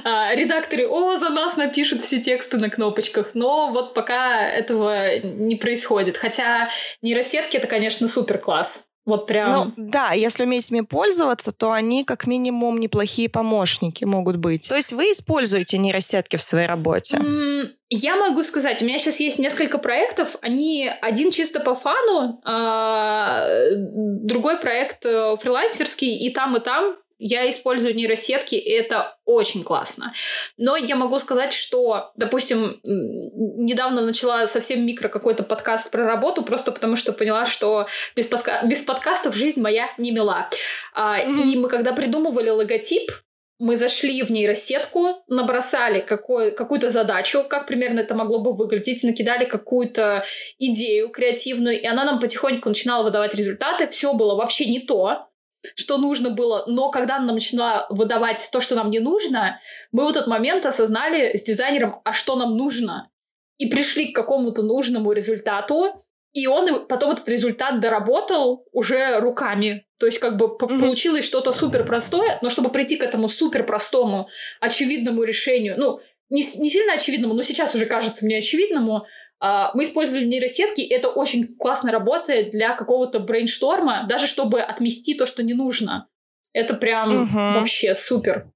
А, редакторы, о, за нас напишут все тексты на кнопочках. Но вот пока этого не происходит. Хотя нейросетки — это, конечно, супер класс. Вот прям... Ну, да, если уметь ими пользоваться, то они как минимум неплохие помощники могут быть. То есть вы используете нейросетки в своей работе? Mm, я могу сказать, у меня сейчас есть несколько проектов. Они один чисто по фану, а другой проект э, фрилансерский, и там, и там я использую нейросетки, и это очень классно. Но я могу сказать, что, допустим, недавно начала совсем микро какой-то подкаст про работу, просто потому что поняла, что без, подка- без подкастов жизнь моя не мила. А. И мы когда придумывали логотип, мы зашли в нейросетку, набросали какую- какую-то задачу, как примерно это могло бы выглядеть, накидали какую-то идею креативную, и она нам потихоньку начинала выдавать результаты. Все было вообще не то, что нужно было, но когда она начала выдавать то, что нам не нужно, мы в этот момент осознали с дизайнером, а что нам нужно, и пришли к какому-то нужному результату, и он потом этот результат доработал уже руками. То есть как бы mm-hmm. получилось что-то супер простое, но чтобы прийти к этому супер простому, очевидному решению, ну, не, не сильно очевидному, но сейчас уже кажется мне очевидному, мы использовали нейросетки, это очень классно работает для какого-то брейншторма, даже чтобы отмести то, что не нужно. Это прям угу. вообще супер.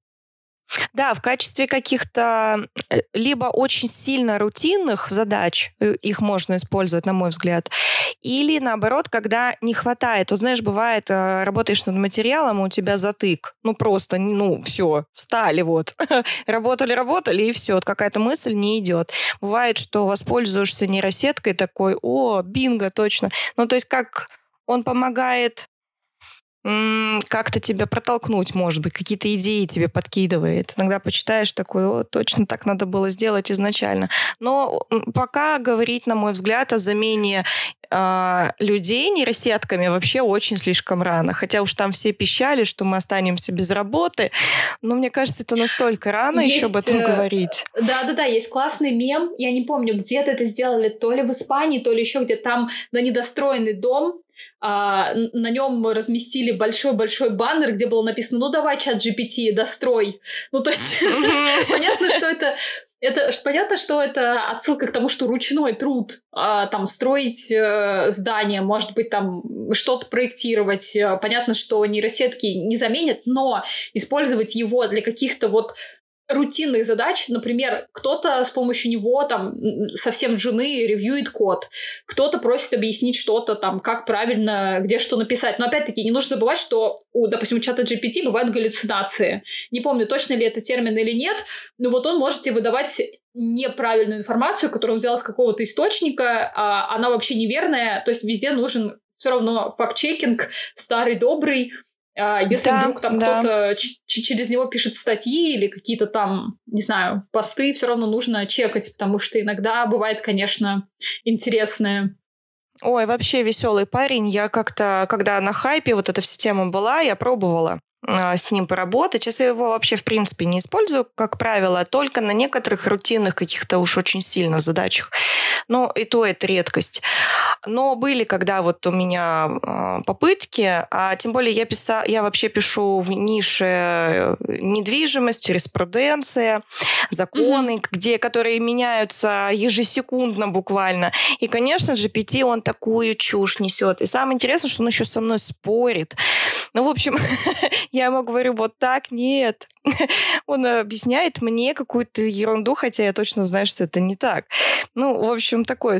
Да, в качестве каких-то э, либо очень сильно рутинных задач э, их можно использовать, на мой взгляд, или наоборот, когда не хватает. Вот знаешь, бывает, э, работаешь над материалом, у тебя затык. Ну просто, ну все, встали вот. работали, работали, и все. Вот какая-то мысль не идет. Бывает, что воспользуешься нейросеткой такой, о, бинго, точно. Ну то есть как он помогает как-то тебя протолкнуть, может быть, какие-то идеи тебе подкидывает. Иногда почитаешь такой, о, точно так надо было сделать изначально. Но пока говорить, на мой взгляд, о замене э, людей нейросетками вообще очень слишком рано. Хотя уж там все пищали, что мы останемся без работы. Но мне кажется, это настолько рано есть, еще об этом э, говорить. Да-да-да, есть классный мем. Я не помню, где-то это сделали, то ли в Испании, то ли еще где-то там на недостроенный дом а, на нем разместили большой-большой баннер, где было написано, ну давай, чат GPT, дострой. Ну то есть понятно, что это это понятно, что это отсылка к тому, что ручной труд, а, там строить э, здание, может быть, там что-то проектировать. Э, понятно, что нейросетки не заменят, но использовать его для каких-то вот рутинных задач, например, кто-то с помощью него там совсем жены ревьюет код, кто-то просит объяснить что-то там, как правильно, где что написать. Но опять-таки не нужно забывать, что у, допустим, у чата GPT бывают галлюцинации. Не помню, точно ли это термин или нет, но вот он может тебе выдавать неправильную информацию, которую он взял с какого-то источника, а она вообще неверная. То есть везде нужен все равно факт-чекинг старый добрый, если да, вдруг там да. кто-то через него пишет статьи или какие-то там, не знаю, посты, все равно нужно чекать, потому что иногда бывает, конечно, интересное. Ой, вообще веселый парень. Я как-то, когда на хайпе вот эта вся тема была, я пробовала а, с ним поработать. Сейчас я его вообще, в принципе, не использую, как правило, только на некоторых рутинных каких-то уж очень сильно задачах. Но и то это редкость. Но были, когда вот у меня а, попытки, а тем более я, писа, я вообще пишу в нише э, недвижимость, юриспруденция, законы, mm-hmm. где, которые меняются ежесекундно буквально. И, конечно же, GPT, он такую чушь несет. И самое интересное, что он еще со мной спорит. Ну, в общем, Я ему говорю, вот так, нет. Он объясняет мне какую-то ерунду, хотя я точно знаю, что это не так. Ну, в общем, такой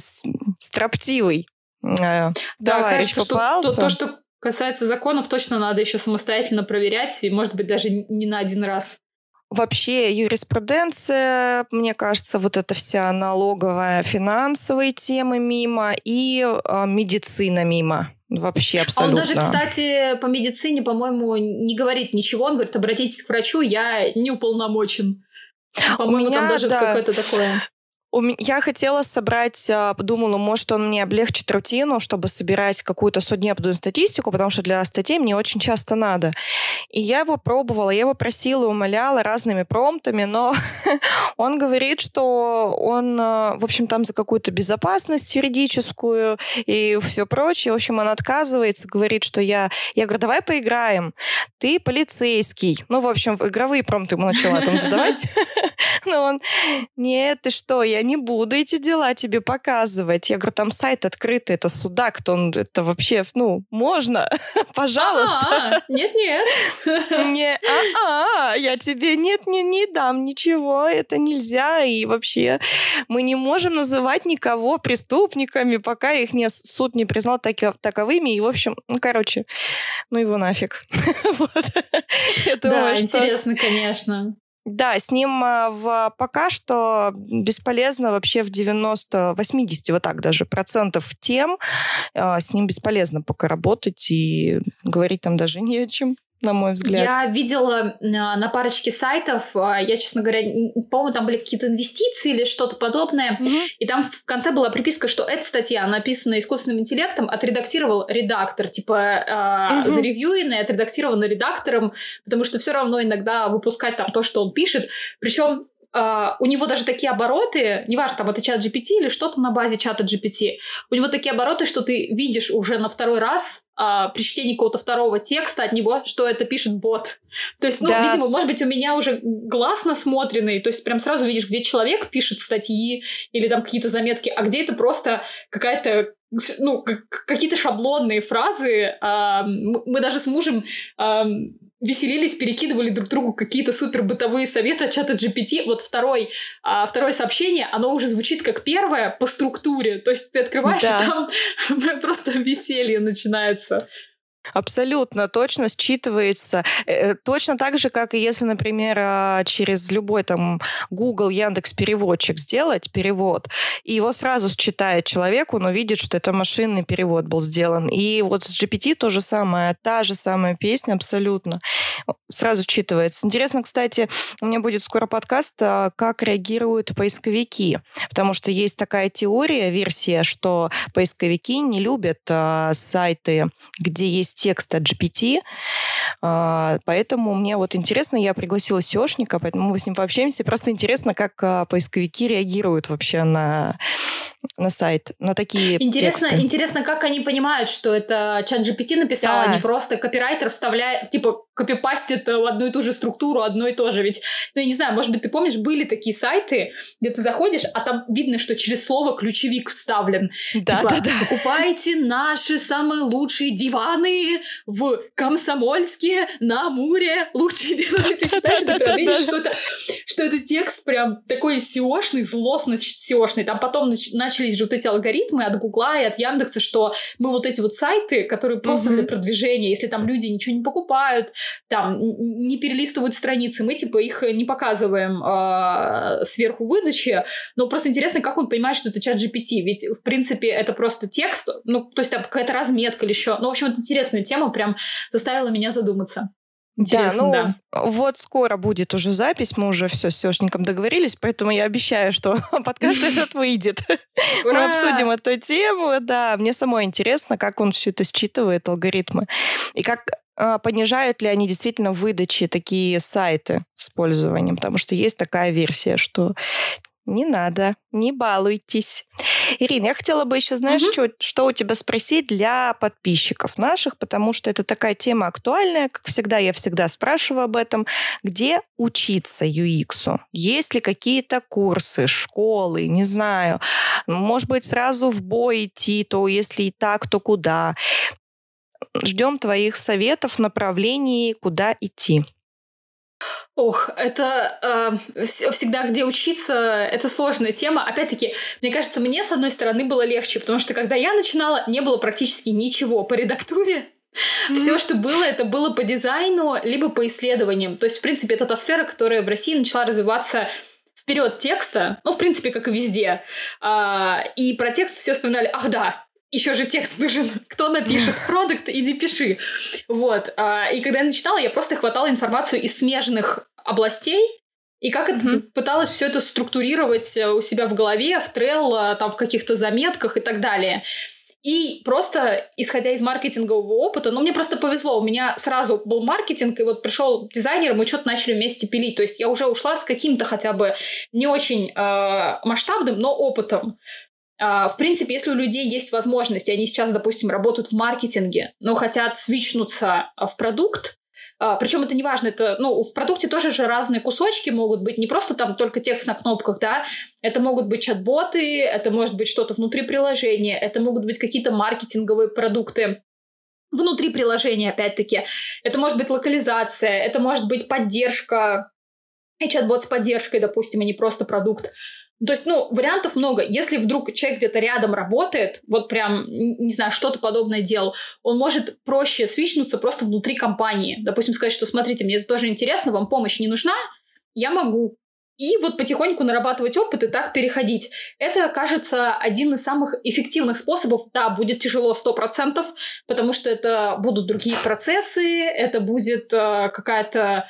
строптивый э, да, товарищ кажется, попался. Что, то, то, что касается законов, точно надо еще самостоятельно проверять, и, может быть, даже не на один раз. Вообще юриспруденция, мне кажется, вот эта вся налоговая, финансовые темы мимо и э, медицина мимо. Вообще абсолютно. А он даже, кстати, по медицине, по-моему, не говорит ничего. Он говорит, обратитесь к врачу, я не уполномочен. По-моему, там даже да. какое-то такое. Я хотела собрать, а, подумала, может, он мне облегчит рутину, чтобы собирать какую-то судебную статистику, потому что для статей мне очень часто надо. И я его пробовала, я его просила, умоляла разными промптами, но он говорит, что он, а, в общем, там за какую-то безопасность юридическую и все прочее. В общем, он отказывается, говорит, что я... Я говорю, давай поиграем. Ты полицейский. Ну, в общем, игровые промпты ему начала там задавать. Но он, нет, ты что, я не буду эти дела тебе показывать. Я говорю, там сайт открытый, это судак, то он, это вообще, ну, можно, пожалуйста. Нет-нет. Не, а, я тебе нет, не, не дам ничего, это нельзя, и вообще мы не можем называть никого преступниками, пока их не, суд не признал таки, таковыми, и, в общем, ну, короче, ну его нафиг. Да, интересно, конечно. Да, с ним а, в, пока что бесполезно вообще в 90, 80, вот так даже, процентов тем. А, с ним бесполезно пока работать и говорить там даже не о чем. На мой взгляд. Я видела на парочке сайтов, а, я, честно говоря, по-моему, там были какие-то инвестиции или что-то подобное, mm-hmm. и там в конце была приписка, что эта статья написана искусственным интеллектом, отредактировал редактор, типа mm-hmm. заревьюенный, отредактирован редактором, потому что все равно иногда выпускать там то, что он пишет, причем Uh, у него даже такие обороты, неважно, там это чат GPT или что-то на базе чата GPT, у него такие обороты, что ты видишь уже на второй раз а, при чтении какого-то второго текста от него, что это пишет бот. То есть, ну, да. видимо, может быть, у меня уже глаз насмотренный, то есть прям сразу видишь, где человек пишет статьи или там какие-то заметки, а где это просто какая-то ну, какие-то шаблонные фразы. А, мы даже с мужем а, веселились, перекидывали друг другу какие-то супер бытовые советы от чата GPT. Вот второй, а, второе сообщение, оно уже звучит как первое по структуре. То есть ты открываешь, да. там просто веселье начинается. Абсолютно, точно считывается. Э, точно так же, как и если, например, а, через любой там Google, Яндекс переводчик сделать перевод, и его сразу считает человек, он увидит, что это машинный перевод был сделан. И вот с GPT то же самое, та же самая песня абсолютно сразу считывается. Интересно, кстати, у меня будет скоро подкаст, а, как реагируют поисковики, потому что есть такая теория, версия, что поисковики не любят а, сайты, где есть есть текст от GPT, а, поэтому мне вот интересно, я пригласила SEOшника, поэтому мы с ним пообщаемся. Просто интересно, как а, поисковики реагируют вообще на, на сайт, на такие интересно, тексты. Интересно, как они понимают, что это чат GPT написал, да. а не просто копирайтер вставляет, типа, копипастит в одну и ту же структуру, одно и то же. Ведь, ну, я не знаю, может быть, ты помнишь, были такие сайты, где ты заходишь, а там видно, что через слово ключевик вставлен. Да, типа, да, да. покупайте наши самые лучшие диваны в Комсомольске на Амуре. Лучшие диваны. Ты читаешь, ты прям видишь, что это, что это текст прям такой сеошный, злостно сеошный. Там потом начались же вот эти алгоритмы от Гугла и от Яндекса, что мы вот эти вот сайты, которые просто для продвижения, если там люди ничего не покупают, там не перелистывают страницы, мы типа их не показываем э, сверху выдачи, но просто интересно, как он понимает, что это чат GPT, ведь в принципе это просто текст, ну то есть там какая-то разметка или еще, ну в общем это интересная тема, прям заставила меня задуматься. Интересно, да, ну да. вот скоро будет уже запись, мы уже все с Сёшником договорились, поэтому я обещаю, что подкаст этот выйдет. Мы обсудим эту тему, да. Мне самой интересно, как он все это считывает, алгоритмы, и как понижают ли они действительно выдачи такие сайты с пользованием, потому что есть такая версия, что не надо, не балуйтесь. Ирина, я хотела бы еще, знаешь, угу. что, что у тебя спросить для подписчиков наших, потому что это такая тема актуальная, как всегда, я всегда спрашиваю об этом. Где учиться UX? Есть ли какие-то курсы, школы, не знаю. Может быть, сразу в бой идти, то если и так, то куда? Ждем твоих советов, направлений, куда идти. Ох, это э, всегда где учиться, это сложная тема. Опять-таки, мне кажется, мне с одной стороны было легче, потому что когда я начинала, не было практически ничего по редактуре. Mm-hmm. Все, что было, это было по дизайну, либо по исследованиям. То есть, в принципе, это та сфера, которая в России начала развиваться вперед текста, ну, в принципе, как и везде. А, и про текст все вспоминали, ах да, еще же текст нужен. Кто напишет продукт, иди пиши. Вот. А, и когда я начинала, я просто хватала информацию из смежных областей, и как mm-hmm. это пыталась все это структурировать э, у себя в голове, в Trello, там в каких-то заметках и так далее. И просто, исходя из маркетингового опыта, ну, мне просто повезло. У меня сразу был маркетинг, и вот пришел дизайнер, мы что-то начали вместе пилить. То есть я уже ушла с каким-то хотя бы не очень э, масштабным, но опытом. А, в принципе, если у людей есть возможность, и они сейчас, допустим, работают в маркетинге, но хотят свичнуться а, в продукт, а, причем это не важно, это, ну, в продукте тоже же разные кусочки могут быть, не просто там только текст на кнопках, да, это могут быть чат-боты, это может быть что-то внутри приложения, это могут быть какие-то маркетинговые продукты, внутри приложения, опять-таки. Это может быть локализация, это может быть поддержка, и чат-бот с поддержкой, допустим, а не просто продукт. То есть, ну, вариантов много. Если вдруг человек где-то рядом работает, вот прям, не знаю, что-то подобное делал, он может проще свичнуться просто внутри компании. Допустим, сказать, что смотрите, мне это тоже интересно, вам помощь не нужна, я могу. и вот потихоньку нарабатывать опыт и так переходить. Это, кажется, один из самых эффективных способов. Да, будет тяжело 100%, потому что это будут другие процессы, это будет э, какая-то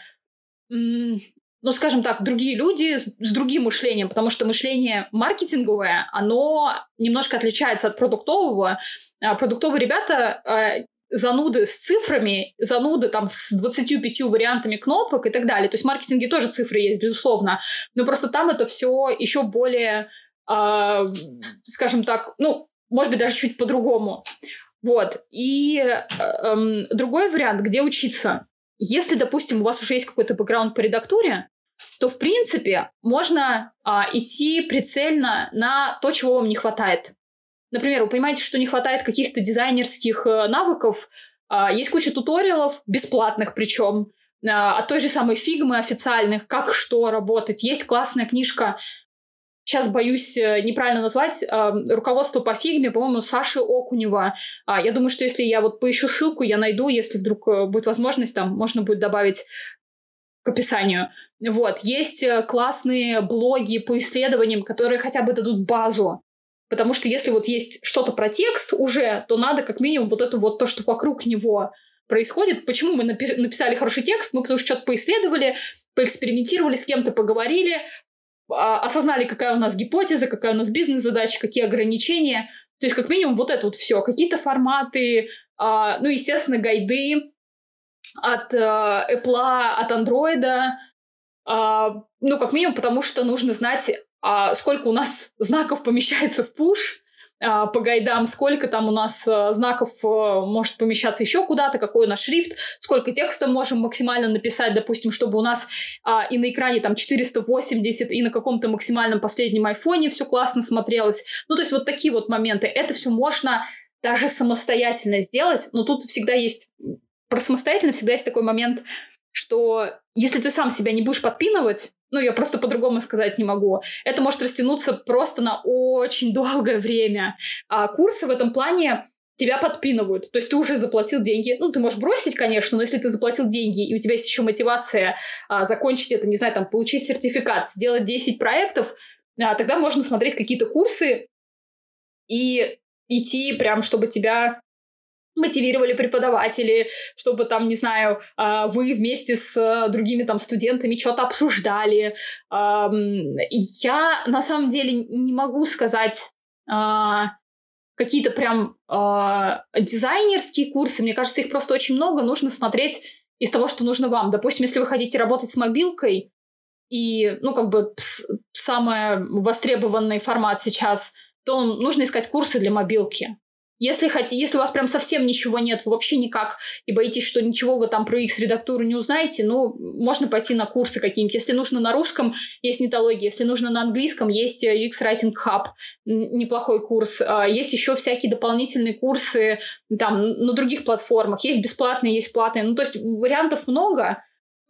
ну, скажем так, другие люди с, другим мышлением, потому что мышление маркетинговое, оно немножко отличается от продуктового. А продуктовые ребята а, зануды с цифрами, зануды там с 25 вариантами кнопок и так далее. То есть в маркетинге тоже цифры есть, безусловно, но просто там это все еще более, э, скажем так, ну, может быть, даже чуть по-другому. Вот. И э, э, другой вариант, где учиться. Если, допустим, у вас уже есть какой-то бэкграунд по редактуре, то, в принципе, можно а, идти прицельно на то, чего вам не хватает. Например, вы понимаете, что не хватает каких-то дизайнерских э, навыков, а, есть куча туториалов, бесплатных причем, а, от той же самой фигмы официальных, как что работать. Есть классная книжка, сейчас боюсь э, неправильно назвать, а, руководство по фигме, по-моему, Саши Окунева. Я думаю, что если я вот поищу ссылку, я найду, если вдруг э, будет возможность, там можно будет добавить к описанию. Вот. Есть классные блоги по исследованиям, которые хотя бы дадут базу Потому что если вот есть что-то про текст уже, то надо как минимум вот это вот то, что вокруг него происходит. Почему мы напи- написали хороший текст? Мы потому что что-то поисследовали, поэкспериментировали, с кем-то поговорили, а, осознали, какая у нас гипотеза, какая у нас бизнес-задача, какие ограничения. То есть как минимум вот это вот все. Какие-то форматы, а, ну, естественно, гайды от а, Apple, от Android. А, ну, как минимум, потому что нужно знать а сколько у нас знаков помещается в пуш, а, по гайдам, сколько там у нас а, знаков а, может помещаться еще куда-то, какой у нас шрифт, сколько текста можем максимально написать, допустим, чтобы у нас а, и на экране там 480, и на каком-то максимальном последнем айфоне все классно смотрелось. Ну, то есть вот такие вот моменты. Это все можно даже самостоятельно сделать, но тут всегда есть... Про самостоятельно всегда есть такой момент, что если ты сам себя не будешь подпинывать, ну, я просто по-другому сказать не могу. Это может растянуться просто на очень долгое время. А курсы в этом плане тебя подпинывают. То есть ты уже заплатил деньги. Ну, ты можешь бросить, конечно, но если ты заплатил деньги, и у тебя есть еще мотивация а, закончить это, не знаю, там, получить сертификат, сделать 10 проектов, а, тогда можно смотреть какие-то курсы и идти прям, чтобы тебя мотивировали преподаватели, чтобы там, не знаю, а, вы вместе с другими там студентами что-то обсуждали. Я на самом деле не могу сказать а, какие-то прям а, дизайнерские курсы. Мне кажется, их просто очень много. Нужно смотреть из того, что нужно вам. Допустим, если вы хотите работать с мобилкой, и, ну, как бы самый востребованный формат сейчас, то нужно искать курсы для мобилки. Если, хотите, если у вас прям совсем ничего нет, вообще никак, и боитесь, что ничего вы там про UX-редактуру не узнаете, ну, можно пойти на курсы какие-нибудь. Если нужно на русском, есть нетология. Если нужно на английском, есть UX э, Writing Hub, неплохой курс. А, есть еще всякие дополнительные курсы там на других платформах. Есть бесплатные, есть платные. Ну, то есть вариантов много.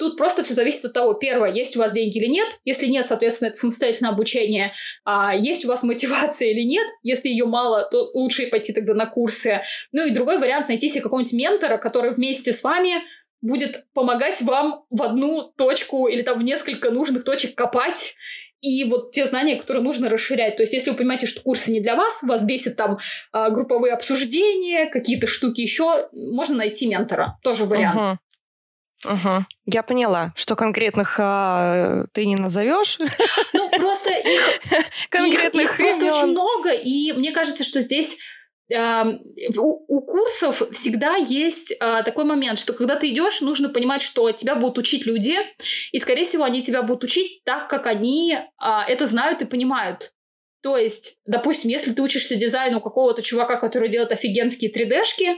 Тут просто все зависит от того, первое, есть у вас деньги или нет. Если нет, соответственно, это самостоятельное обучение. А есть у вас мотивация или нет. Если ее мало, то лучше пойти тогда на курсы. Ну и другой вариант, найти себе какого-нибудь ментора, который вместе с вами будет помогать вам в одну точку или там в несколько нужных точек копать и вот те знания, которые нужно расширять. То есть, если вы понимаете, что курсы не для вас, вас бесит там а, групповые обсуждения, какие-то штуки еще, можно найти ментора. Тоже вариант. Uh-huh. Угу. Я поняла, что конкретных а, ты не назовешь. Ну, просто их, конкретных их, их просто очень много, и мне кажется, что здесь у, у курсов всегда есть э, такой момент, что когда ты идешь, нужно понимать, что тебя будут учить люди, и, скорее всего, они тебя будут учить так, как они э, это знают и понимают. То есть, допустим, если ты учишься дизайну какого-то чувака, который делает офигенские 3D-шки,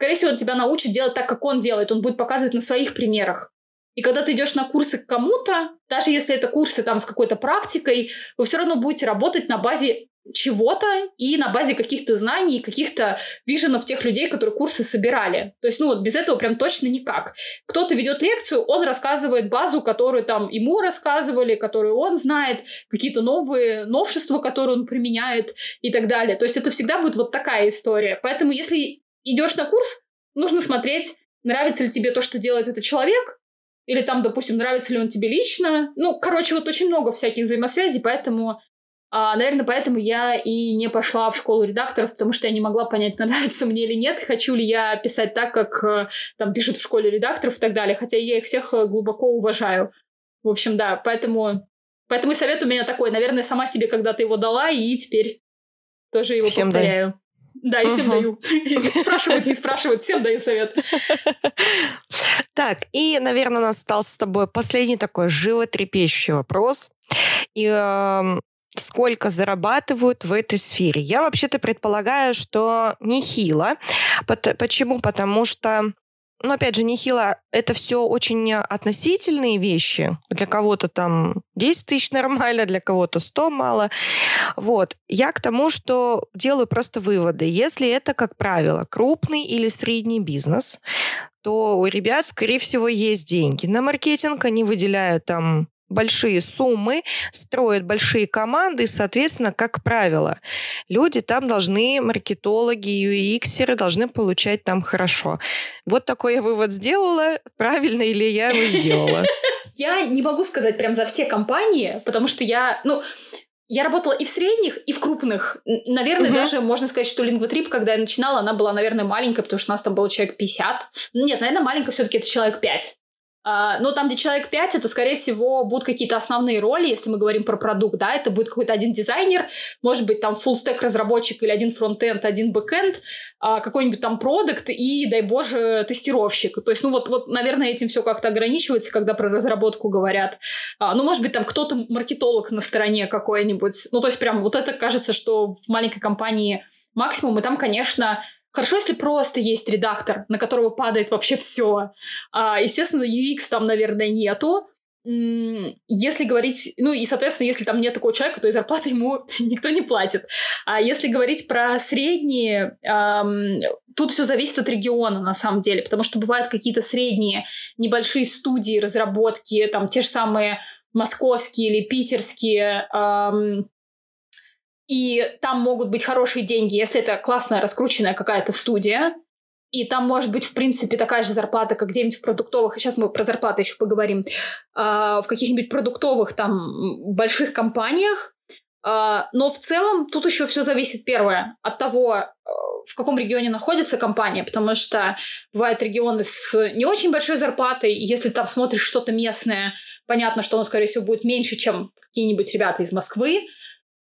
скорее всего, он тебя научит делать так, как он делает. Он будет показывать на своих примерах. И когда ты идешь на курсы к кому-то, даже если это курсы там с какой-то практикой, вы все равно будете работать на базе чего-то и на базе каких-то знаний, каких-то виженов тех людей, которые курсы собирали. То есть, ну вот без этого прям точно никак. Кто-то ведет лекцию, он рассказывает базу, которую там ему рассказывали, которую он знает, какие-то новые новшества, которые он применяет и так далее. То есть это всегда будет вот такая история. Поэтому если идешь на курс, нужно смотреть, нравится ли тебе то, что делает этот человек, или там, допустим, нравится ли он тебе лично. Ну, короче, вот очень много всяких взаимосвязей, поэтому а, наверное, поэтому я и не пошла в школу редакторов, потому что я не могла понять, нравится мне или нет, хочу ли я писать так, как э, там пишут в школе редакторов и так далее, хотя я их всех э, глубоко уважаю. В общем, да, поэтому, поэтому совет у меня такой, наверное, сама себе когда-то его дала, и теперь тоже его всем повторяю. Дай. Да, и всем угу. даю. Спрашивают, не спрашивают, всем даю совет. Так, и, наверное, у нас остался с тобой последний такой животрепещущий вопрос. И э, сколько зарабатывают в этой сфере. Я вообще-то предполагаю, что нехило. Почему? Потому что ну, опять же, нехило, это все очень относительные вещи. Для кого-то там 10 тысяч нормально, для кого-то 100 мало. Вот. Я к тому, что делаю просто выводы. Если это, как правило, крупный или средний бизнес, то у ребят, скорее всего, есть деньги. На маркетинг они выделяют там большие суммы, строят большие команды, и, соответственно, как правило, люди там должны, маркетологи, UX должны получать там хорошо. Вот такой я вывод сделала, правильно или я его сделала. Я не могу сказать прям за все компании, потому что я, ну, я работала и в средних, и в крупных. Наверное, угу. даже можно сказать, что LinguaTrip, когда я начинала, она была, наверное, маленькая, потому что у нас там было человек 50. Нет, наверное, маленькая все-таки это человек 5. Uh, но там, где человек 5, это, скорее всего, будут какие-то основные роли, если мы говорим про продукт, да, это будет какой-то один дизайнер, может быть, там full stack разработчик или один фронтенд, один бэкенд, uh, какой-нибудь там продукт и, дай боже, тестировщик. То есть, ну вот, вот наверное, этим все как-то ограничивается, когда про разработку говорят. Uh, ну, может быть, там кто-то маркетолог на стороне какой-нибудь. Ну, то есть, прям вот это кажется, что в маленькой компании максимум, и там, конечно, Хорошо, если просто есть редактор, на которого падает вообще все. А, естественно, UX там, наверное, нету. Если говорить, ну и, соответственно, если там нет такого человека, то и зарплаты ему никто не платит. А если говорить про средние, эм, тут все зависит от региона на самом деле, потому что бывают какие-то средние небольшие студии разработки, там те же самые московские или питерские, эм, и там могут быть хорошие деньги, если это классная, раскрученная какая-то студия, и там может быть, в принципе, такая же зарплата, как где-нибудь в продуктовых, сейчас мы про зарплаты еще поговорим, а, в каких-нибудь продуктовых там больших компаниях, а, но в целом тут еще все зависит, первое, от того, а, в каком регионе находится компания, потому что бывают регионы с не очень большой зарплатой, если там смотришь что-то местное, понятно, что оно, скорее всего, будет меньше, чем какие-нибудь ребята из Москвы,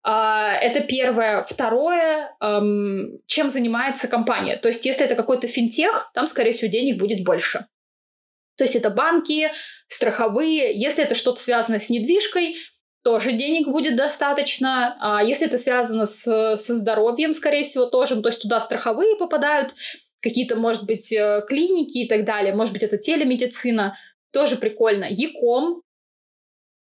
это первое. Второе, чем занимается компания. То есть, если это какой-то финтех, там, скорее всего, денег будет больше. То есть, это банки, страховые. Если это что-то связано с недвижкой, тоже денег будет достаточно. А если это связано с, со здоровьем, скорее всего, тоже. Ну, то есть, туда страховые попадают, какие-то, может быть, э, клиники и так далее. Может быть, это телемедицина. Тоже прикольно. Яком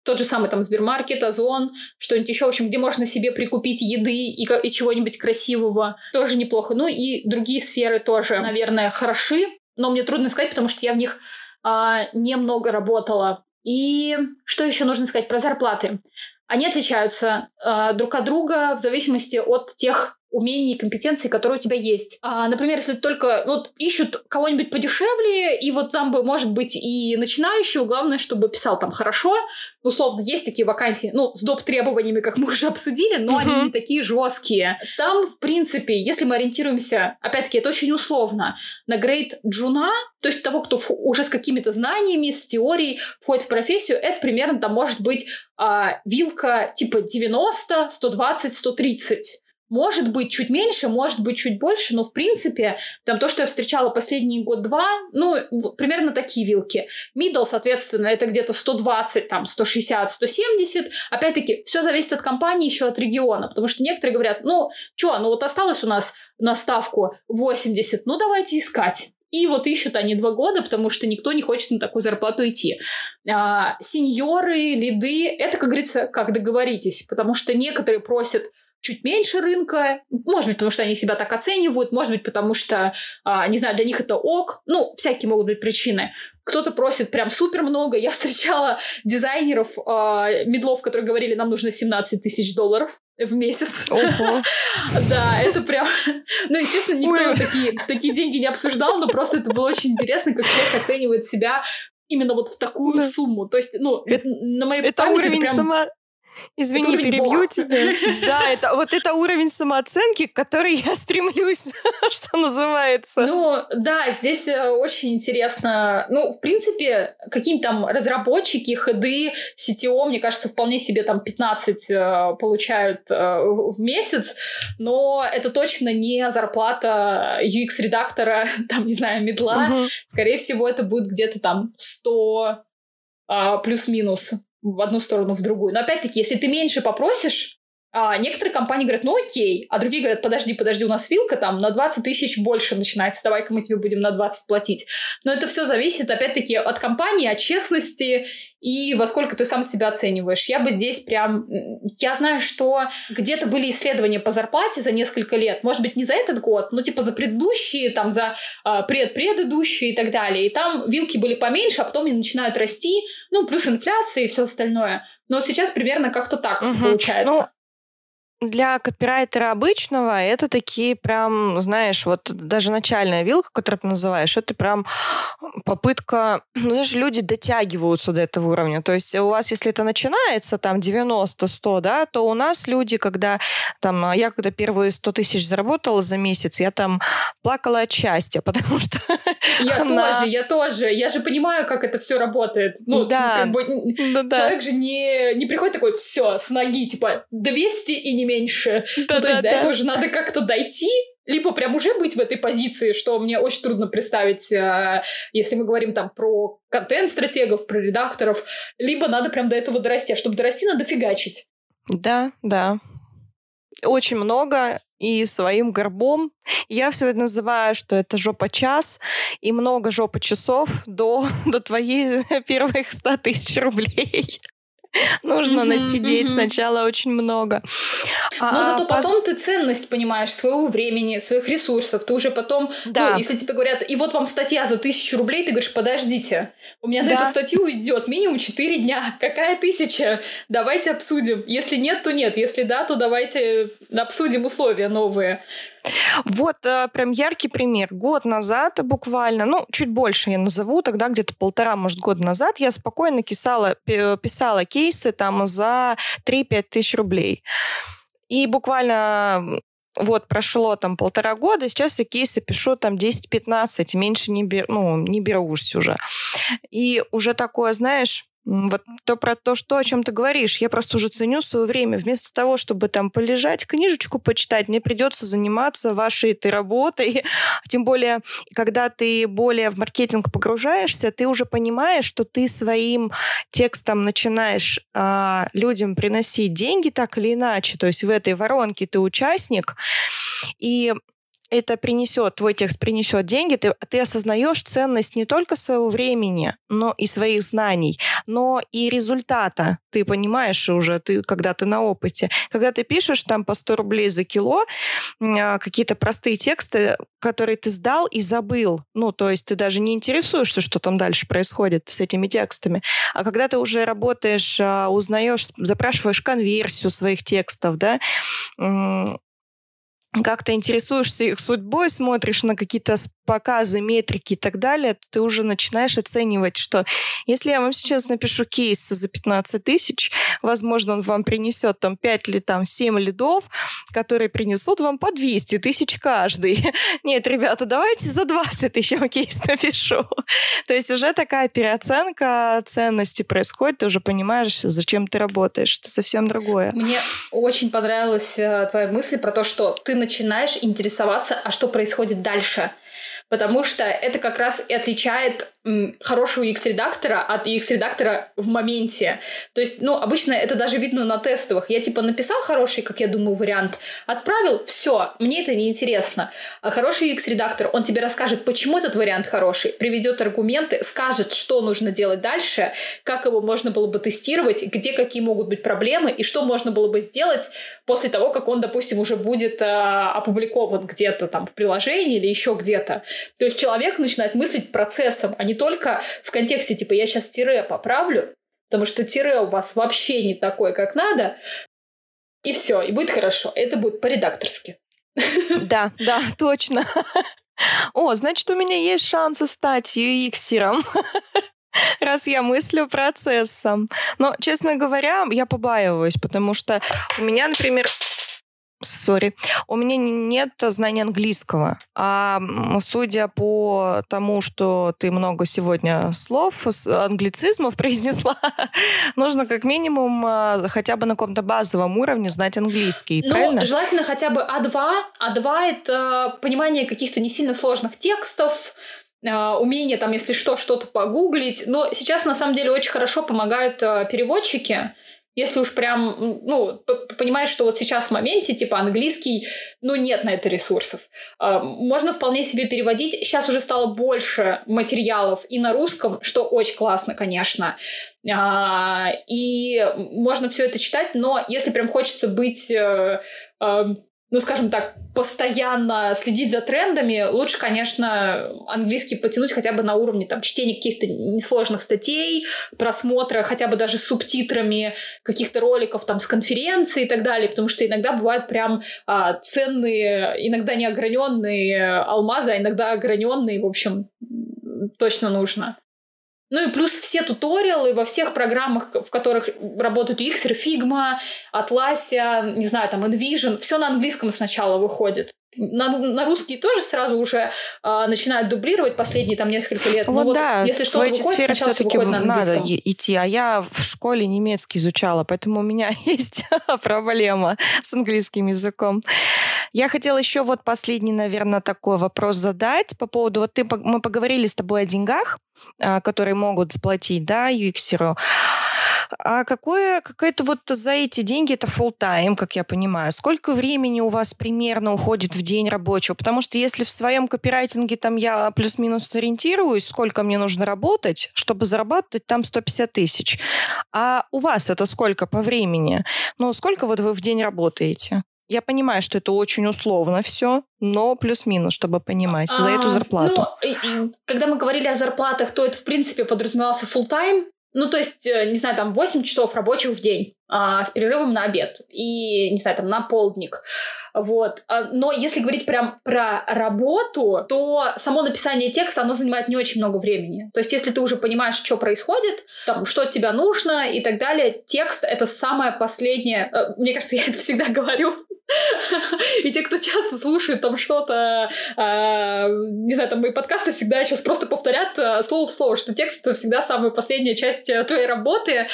тот же самый там Сбермаркет, Озон, что-нибудь еще, в общем, где можно себе прикупить еды и, и чего-нибудь красивого, тоже неплохо. Ну и другие сферы тоже, наверное, хороши, но мне трудно сказать, потому что я в них а, немного работала. И что еще нужно сказать про зарплаты? Они отличаются а, друг от друга в зависимости от тех умений и компетенций, которые у тебя есть. А, например, если только ну, вот, ищут кого-нибудь подешевле, и вот там бы, может быть, и начинающего, главное, чтобы писал там хорошо. Условно, есть такие вакансии, ну, с доп. требованиями, как мы уже обсудили, но uh-huh. они не такие жесткие. Там, в принципе, если мы ориентируемся, опять-таки, это очень условно, на грейд джуна, то есть того, кто уже с какими-то знаниями, с теорией входит в профессию, это примерно там может быть а, вилка типа 90, 120, 130. Может быть, чуть меньше, может быть, чуть больше, но, в принципе, там то, что я встречала последний год-два, ну, примерно такие вилки. Middle, соответственно, это где-то 120, там, 160, 170. Опять-таки, все зависит от компании, еще от региона, потому что некоторые говорят, ну, что, ну вот осталось у нас на ставку 80, ну, давайте искать. И вот ищут они два года, потому что никто не хочет на такую зарплату идти. А, сеньоры, лиды, это, как говорится, как договоритесь, потому что некоторые просят чуть меньше рынка. Может быть, потому что они себя так оценивают, может быть, потому что, а, не знаю, для них это ок. Ну, всякие могут быть причины. Кто-то просит прям супер много. Я встречала дизайнеров э, медлов, которые говорили, нам нужно 17 тысяч долларов в месяц. Да, это прям... Ну, естественно, никто такие, такие деньги не обсуждал, но просто это было очень интересно, как человек оценивает себя именно вот в такую да. сумму. То есть, ну, это, на моей это памяти уровень это прям... Извини, перебью бог. тебя. Да, это вот это уровень самооценки, к который я стремлюсь, что называется. Ну, да, здесь э, очень интересно. Ну, в принципе, какие-то там разработчики, хеды, CTO, мне кажется, вполне себе там 15 э, получают э, в месяц, но это точно не зарплата UX-редактора, там, не знаю, медла. Угу. Скорее всего, это будет где-то там 100 а, плюс-минус в одну сторону, в другую. Но опять-таки, если ты меньше попросишь, а некоторые компании говорят, ну окей, а другие говорят, подожди, подожди, у нас вилка там на 20 тысяч больше начинается, давай-ка мы тебе будем на 20 платить. Но это все зависит, опять-таки, от компании, от честности и во сколько ты сам себя оцениваешь. Я бы здесь прям... Я знаю, что где-то были исследования по зарплате за несколько лет, может быть, не за этот год, но типа за предыдущие, там, за э, предпредыдущие и так далее. И там вилки были поменьше, а потом они начинают расти, ну, плюс инфляция и все остальное. Но сейчас примерно как-то так угу. получается. Ну, для копирайтера обычного это такие прям, знаешь, вот даже начальная вилка, которую ты называешь, это прям попытка, ну, знаешь, люди дотягиваются до этого уровня. То есть у вас, если это начинается там 90-100, да, то у нас люди, когда там, а я когда первые 100 тысяч заработала за месяц, я там плакала от счастья, потому что... Я она... тоже, я тоже. Я же понимаю, как это все работает. Ну, да. как бы, да, да. человек же не, не приходит такой, все, с ноги, типа, 200 и не меньше. Да, ну, то да, есть да. до этого же надо как-то дойти, либо прям уже быть в этой позиции, что мне очень трудно представить, э, если мы говорим там про контент-стратегов, про редакторов, либо надо прям до этого дорасти. А чтобы дорасти, надо фигачить. Да, да. Очень много и своим горбом. Я всегда называю, что это жопа час и много жопа часов до, до твоей первых 100 тысяч рублей. Нужно насидеть сначала очень много. Но а, зато потом ты ценность понимаешь своего времени, своих ресурсов. Ты уже потом, ну, если тебе говорят, и вот вам статья за тысячу рублей, ты говоришь, подождите, у меня на эту статью уйдет минимум 4 дня. Какая тысяча? Давайте обсудим. Если нет, то нет. Если да, то давайте обсудим условия новые. Вот э, прям яркий пример. Год назад буквально, ну, чуть больше я назову, тогда где-то полтора, может, года назад я спокойно писала, писала кейсы там за 3-5 тысяч рублей. И буквально вот прошло там полтора года, сейчас я кейсы пишу там 10-15, меньше не, бер, ну, не берусь уже. И уже такое, знаешь, вот то про то, что, о чем ты говоришь, я просто уже ценю свое время. Вместо того, чтобы там полежать, книжечку почитать, мне придется заниматься вашей этой работой. Тем более, когда ты более в маркетинг погружаешься, ты уже понимаешь, что ты своим текстом начинаешь а, людям приносить деньги так или иначе. То есть в этой воронке ты участник, и это принесет, твой текст принесет деньги, ты, ты осознаешь ценность не только своего времени, но и своих знаний, но и результата. Ты понимаешь уже, ты, когда ты на опыте. Когда ты пишешь там по 100 рублей за кило, а, какие-то простые тексты, которые ты сдал и забыл. Ну, то есть ты даже не интересуешься, что там дальше происходит с этими текстами. А когда ты уже работаешь, а, узнаешь, запрашиваешь конверсию своих текстов, да, как ты интересуешься их судьбой, смотришь на какие-то показы, метрики и так далее, то ты уже начинаешь оценивать, что если я вам сейчас напишу кейс за 15 тысяч, возможно, он вам принесет там 5 или там 7 лидов, которые принесут вам по 200 тысяч каждый. Нет, ребята, давайте за 20 тысяч кейс напишу. То есть уже такая переоценка ценности происходит, ты уже понимаешь, зачем ты работаешь. Это совсем другое. Мне очень понравилась э, твоя мысль про то, что ты начинаешь интересоваться, а что происходит дальше. Потому что это как раз и отличает хорошего UX-редактора от UX-редактора в моменте. То есть, ну, обычно это даже видно на тестовых. Я, типа, написал хороший, как я думаю, вариант, отправил, все, мне это не интересно. А хороший UX-редактор, он тебе расскажет, почему этот вариант хороший, приведет аргументы, скажет, что нужно делать дальше, как его можно было бы тестировать, где какие могут быть проблемы, и что можно было бы сделать после того, как он, допустим, уже будет а, опубликован где-то там в приложении или еще где-то. То есть человек начинает мыслить процессом, а не только в контексте, типа, я сейчас тире поправлю, потому что тире у вас вообще не такой, как надо, и все, и будет хорошо. Это будет по-редакторски. Да, да, точно. О, значит, у меня есть шансы стать UX-ером. раз я мыслю процессом. Но, честно говоря, я побаиваюсь, потому что у меня, например, Сори. У меня нет знания английского. А судя по тому, что ты много сегодня слов, англицизмов произнесла, нужно как минимум а, хотя бы на каком-то базовом уровне знать английский. Ну, правильно? желательно хотя бы А2. А2 — это понимание каких-то не сильно сложных текстов, а, умение там, если что, что-то погуглить. Но сейчас, на самом деле, очень хорошо помогают а, переводчики, если уж прям, ну, понимаешь, что вот сейчас в моменте, типа, английский, ну, нет на это ресурсов. А, можно вполне себе переводить. Сейчас уже стало больше материалов и на русском, что очень классно, конечно. А, и можно все это читать, но если прям хочется быть э, ну, скажем так, постоянно следить за трендами, лучше, конечно, английский потянуть хотя бы на уровне там, чтения каких-то несложных статей, просмотра хотя бы даже с субтитрами каких-то роликов там с конференции и так далее, потому что иногда бывают прям а, ценные, иногда неограненные алмазы, а иногда ограненные, в общем, точно нужно. Ну и плюс все туториалы во всех программах, в которых работают Xer, Figma, Atlassian, не знаю, там InVision, все на английском сначала выходит. На, на русский тоже сразу уже э, начинают дублировать последние там несколько лет. Вот, вот да, если что выходит, сначала все-таки на надо идти. А я в школе немецкий изучала, поэтому у меня есть проблема с английским языком. Я хотела еще вот последний, наверное, такой вопрос задать по поводу... Вот ты, мы поговорили с тобой о деньгах, которые могут заплатить, да, UX. А какое, какое-то вот за эти деньги это full time, как я понимаю. Сколько времени у вас примерно уходит в день рабочего? Потому что если в своем копирайтинге там я плюс-минус ориентируюсь, сколько мне нужно работать, чтобы заработать там 150 тысяч. А у вас это сколько по времени? Ну, сколько вот вы в день работаете? Я понимаю, что это очень условно все, но плюс-минус, чтобы понимать, за эту а, зарплату. Ну, когда мы говорили о зарплатах, то это, в принципе, подразумевался full time. Ну, то есть, э, не знаю, там 8 часов рабочих в день а, с перерывом на обед и, не знаю, там на полдник. Вот. А, но если говорить прям про работу, то само написание текста, оно занимает не очень много времени. То есть, если ты уже понимаешь, что происходит, там, что от тебя нужно и так далее, текст — это самое последнее... Э, мне кажется, я это всегда говорю, и те, кто часто слушает там что-то, э, не знаю, там мои подкасты всегда сейчас просто повторят э, слово в слово, что текст — это всегда самая последняя часть э, твоей работы, э,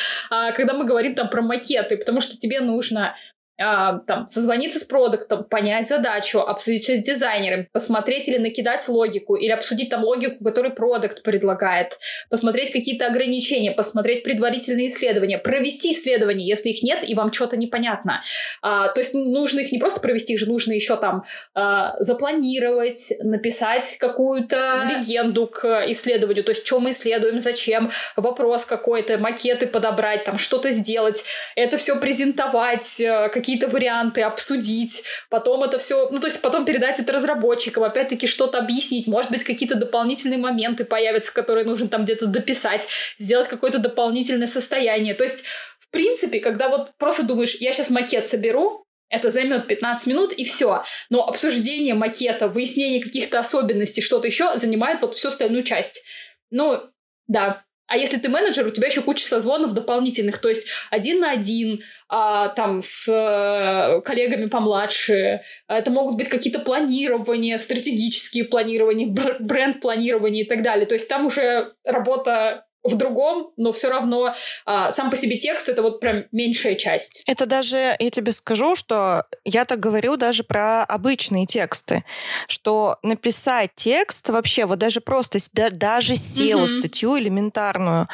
когда мы говорим там про макеты, потому что тебе нужно а, там, созвониться с продуктом, понять задачу, обсудить все с дизайнером, посмотреть или накидать логику, или обсудить там логику, которую продукт предлагает, посмотреть какие-то ограничения, посмотреть предварительные исследования, провести исследования, если их нет, и вам что-то непонятно. А, то есть нужно их не просто провести, их же нужно еще там а, запланировать, написать какую-то легенду к исследованию, то есть что мы исследуем, зачем, вопрос какой-то, макеты подобрать, там что-то сделать, это все презентовать, э, какие-то варианты обсудить, потом это все, ну то есть потом передать это разработчикам, опять-таки что-то объяснить, может быть какие-то дополнительные моменты появятся, которые нужно там где-то дописать, сделать какое-то дополнительное состояние. То есть в принципе, когда вот просто думаешь, я сейчас макет соберу, это займет 15 минут и все. Но обсуждение макета, выяснение каких-то особенностей, что-то еще занимает вот всю остальную часть. Ну, да, а если ты менеджер, у тебя еще куча созвонов дополнительных, то есть один на один, а, там с а, коллегами помладше. Это могут быть какие-то планирования, стратегические планирования, бренд-планирования и так далее. То есть там уже работа в другом, но все равно а, сам по себе текст это вот прям меньшая часть. Это даже, я тебе скажу, что я так говорю даже про обычные тексты, что написать текст вообще, вот даже просто, да, даже SEO-статью mm-hmm. элементарную,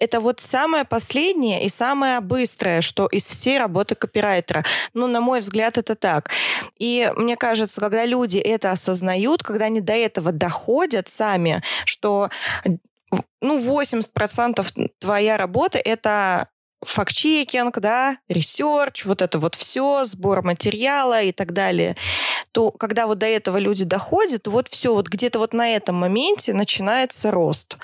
это вот самое последнее и самое быстрое, что из всей работы копирайтера. Ну, на мой взгляд, это так. И мне кажется, когда люди это осознают, когда они до этого доходят сами, что ну, 80% твоя работа — это факт-чекинг, да, research, вот это вот все, сбор материала и так далее, то когда вот до этого люди доходят, вот все, вот где-то вот на этом моменте начинается рост.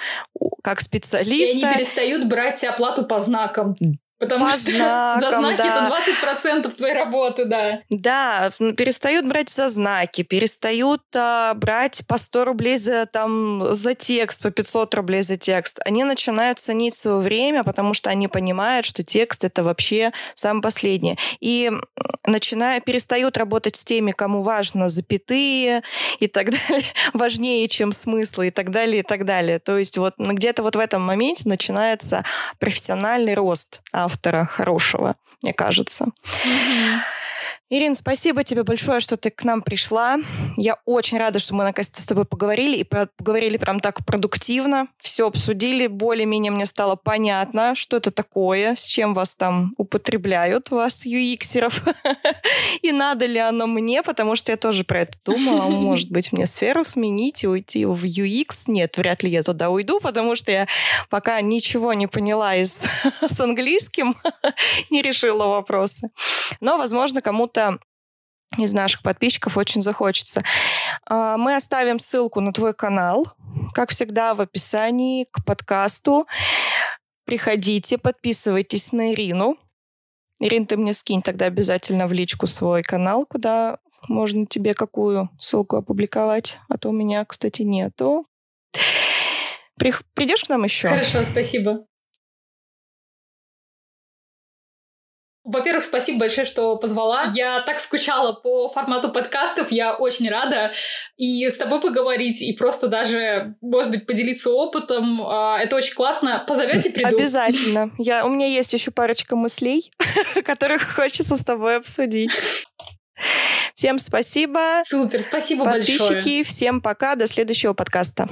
Как специалиста... И они перестают брать оплату по знакам. Потому по что знакам, за знаки да. это 20% твоей работы, да. Да, перестают брать за знаки, перестают а, брать по 100 рублей за, там, за текст, по 500 рублей за текст. Они начинают ценить свое время, потому что они понимают, что текст — это вообще самое последнее. И начиная, перестают работать с теми, кому важно запятые и так далее, важнее, чем смыслы и так далее, и так далее. То есть вот где-то вот в этом моменте начинается профессиональный рост автора хорошего, мне кажется. Ирин, спасибо тебе большое, что ты к нам пришла. Я очень рада, что мы наконец-то с тобой поговорили и поговорили прям так продуктивно. Все обсудили, более-менее мне стало понятно, что это такое, с чем вас там употребляют, вас, юиксеров, и надо ли оно мне, потому что я тоже про это думала. Может быть, мне сферу сменить и уйти в UX? Нет, вряд ли я туда уйду, потому что я пока ничего не поняла из, с английским, не решила вопросы. Но, возможно, кому-то из наших подписчиков очень захочется. А, Мы оставим ссылку на твой канал, как всегда, в описании к подкасту. Приходите, подписывайтесь на Ирину. Ирин, ты мне скинь тогда обязательно в личку свой канал, куда можно тебе какую ссылку опубликовать, а то у меня, кстати, нету. Прих- Придешь к нам еще? Хорошо, спасибо. Во-первых, спасибо большое, что позвала. Я так скучала по формату подкастов, я очень рада и с тобой поговорить, и просто даже, может быть, поделиться опытом. А, Это очень классно. Позовете, приду. Обязательно. Я, у меня есть еще парочка мыслей, которых хочется с тобой обсудить. Всем спасибо. Супер, спасибо большое. Подписчики, всем пока. До следующего подкаста.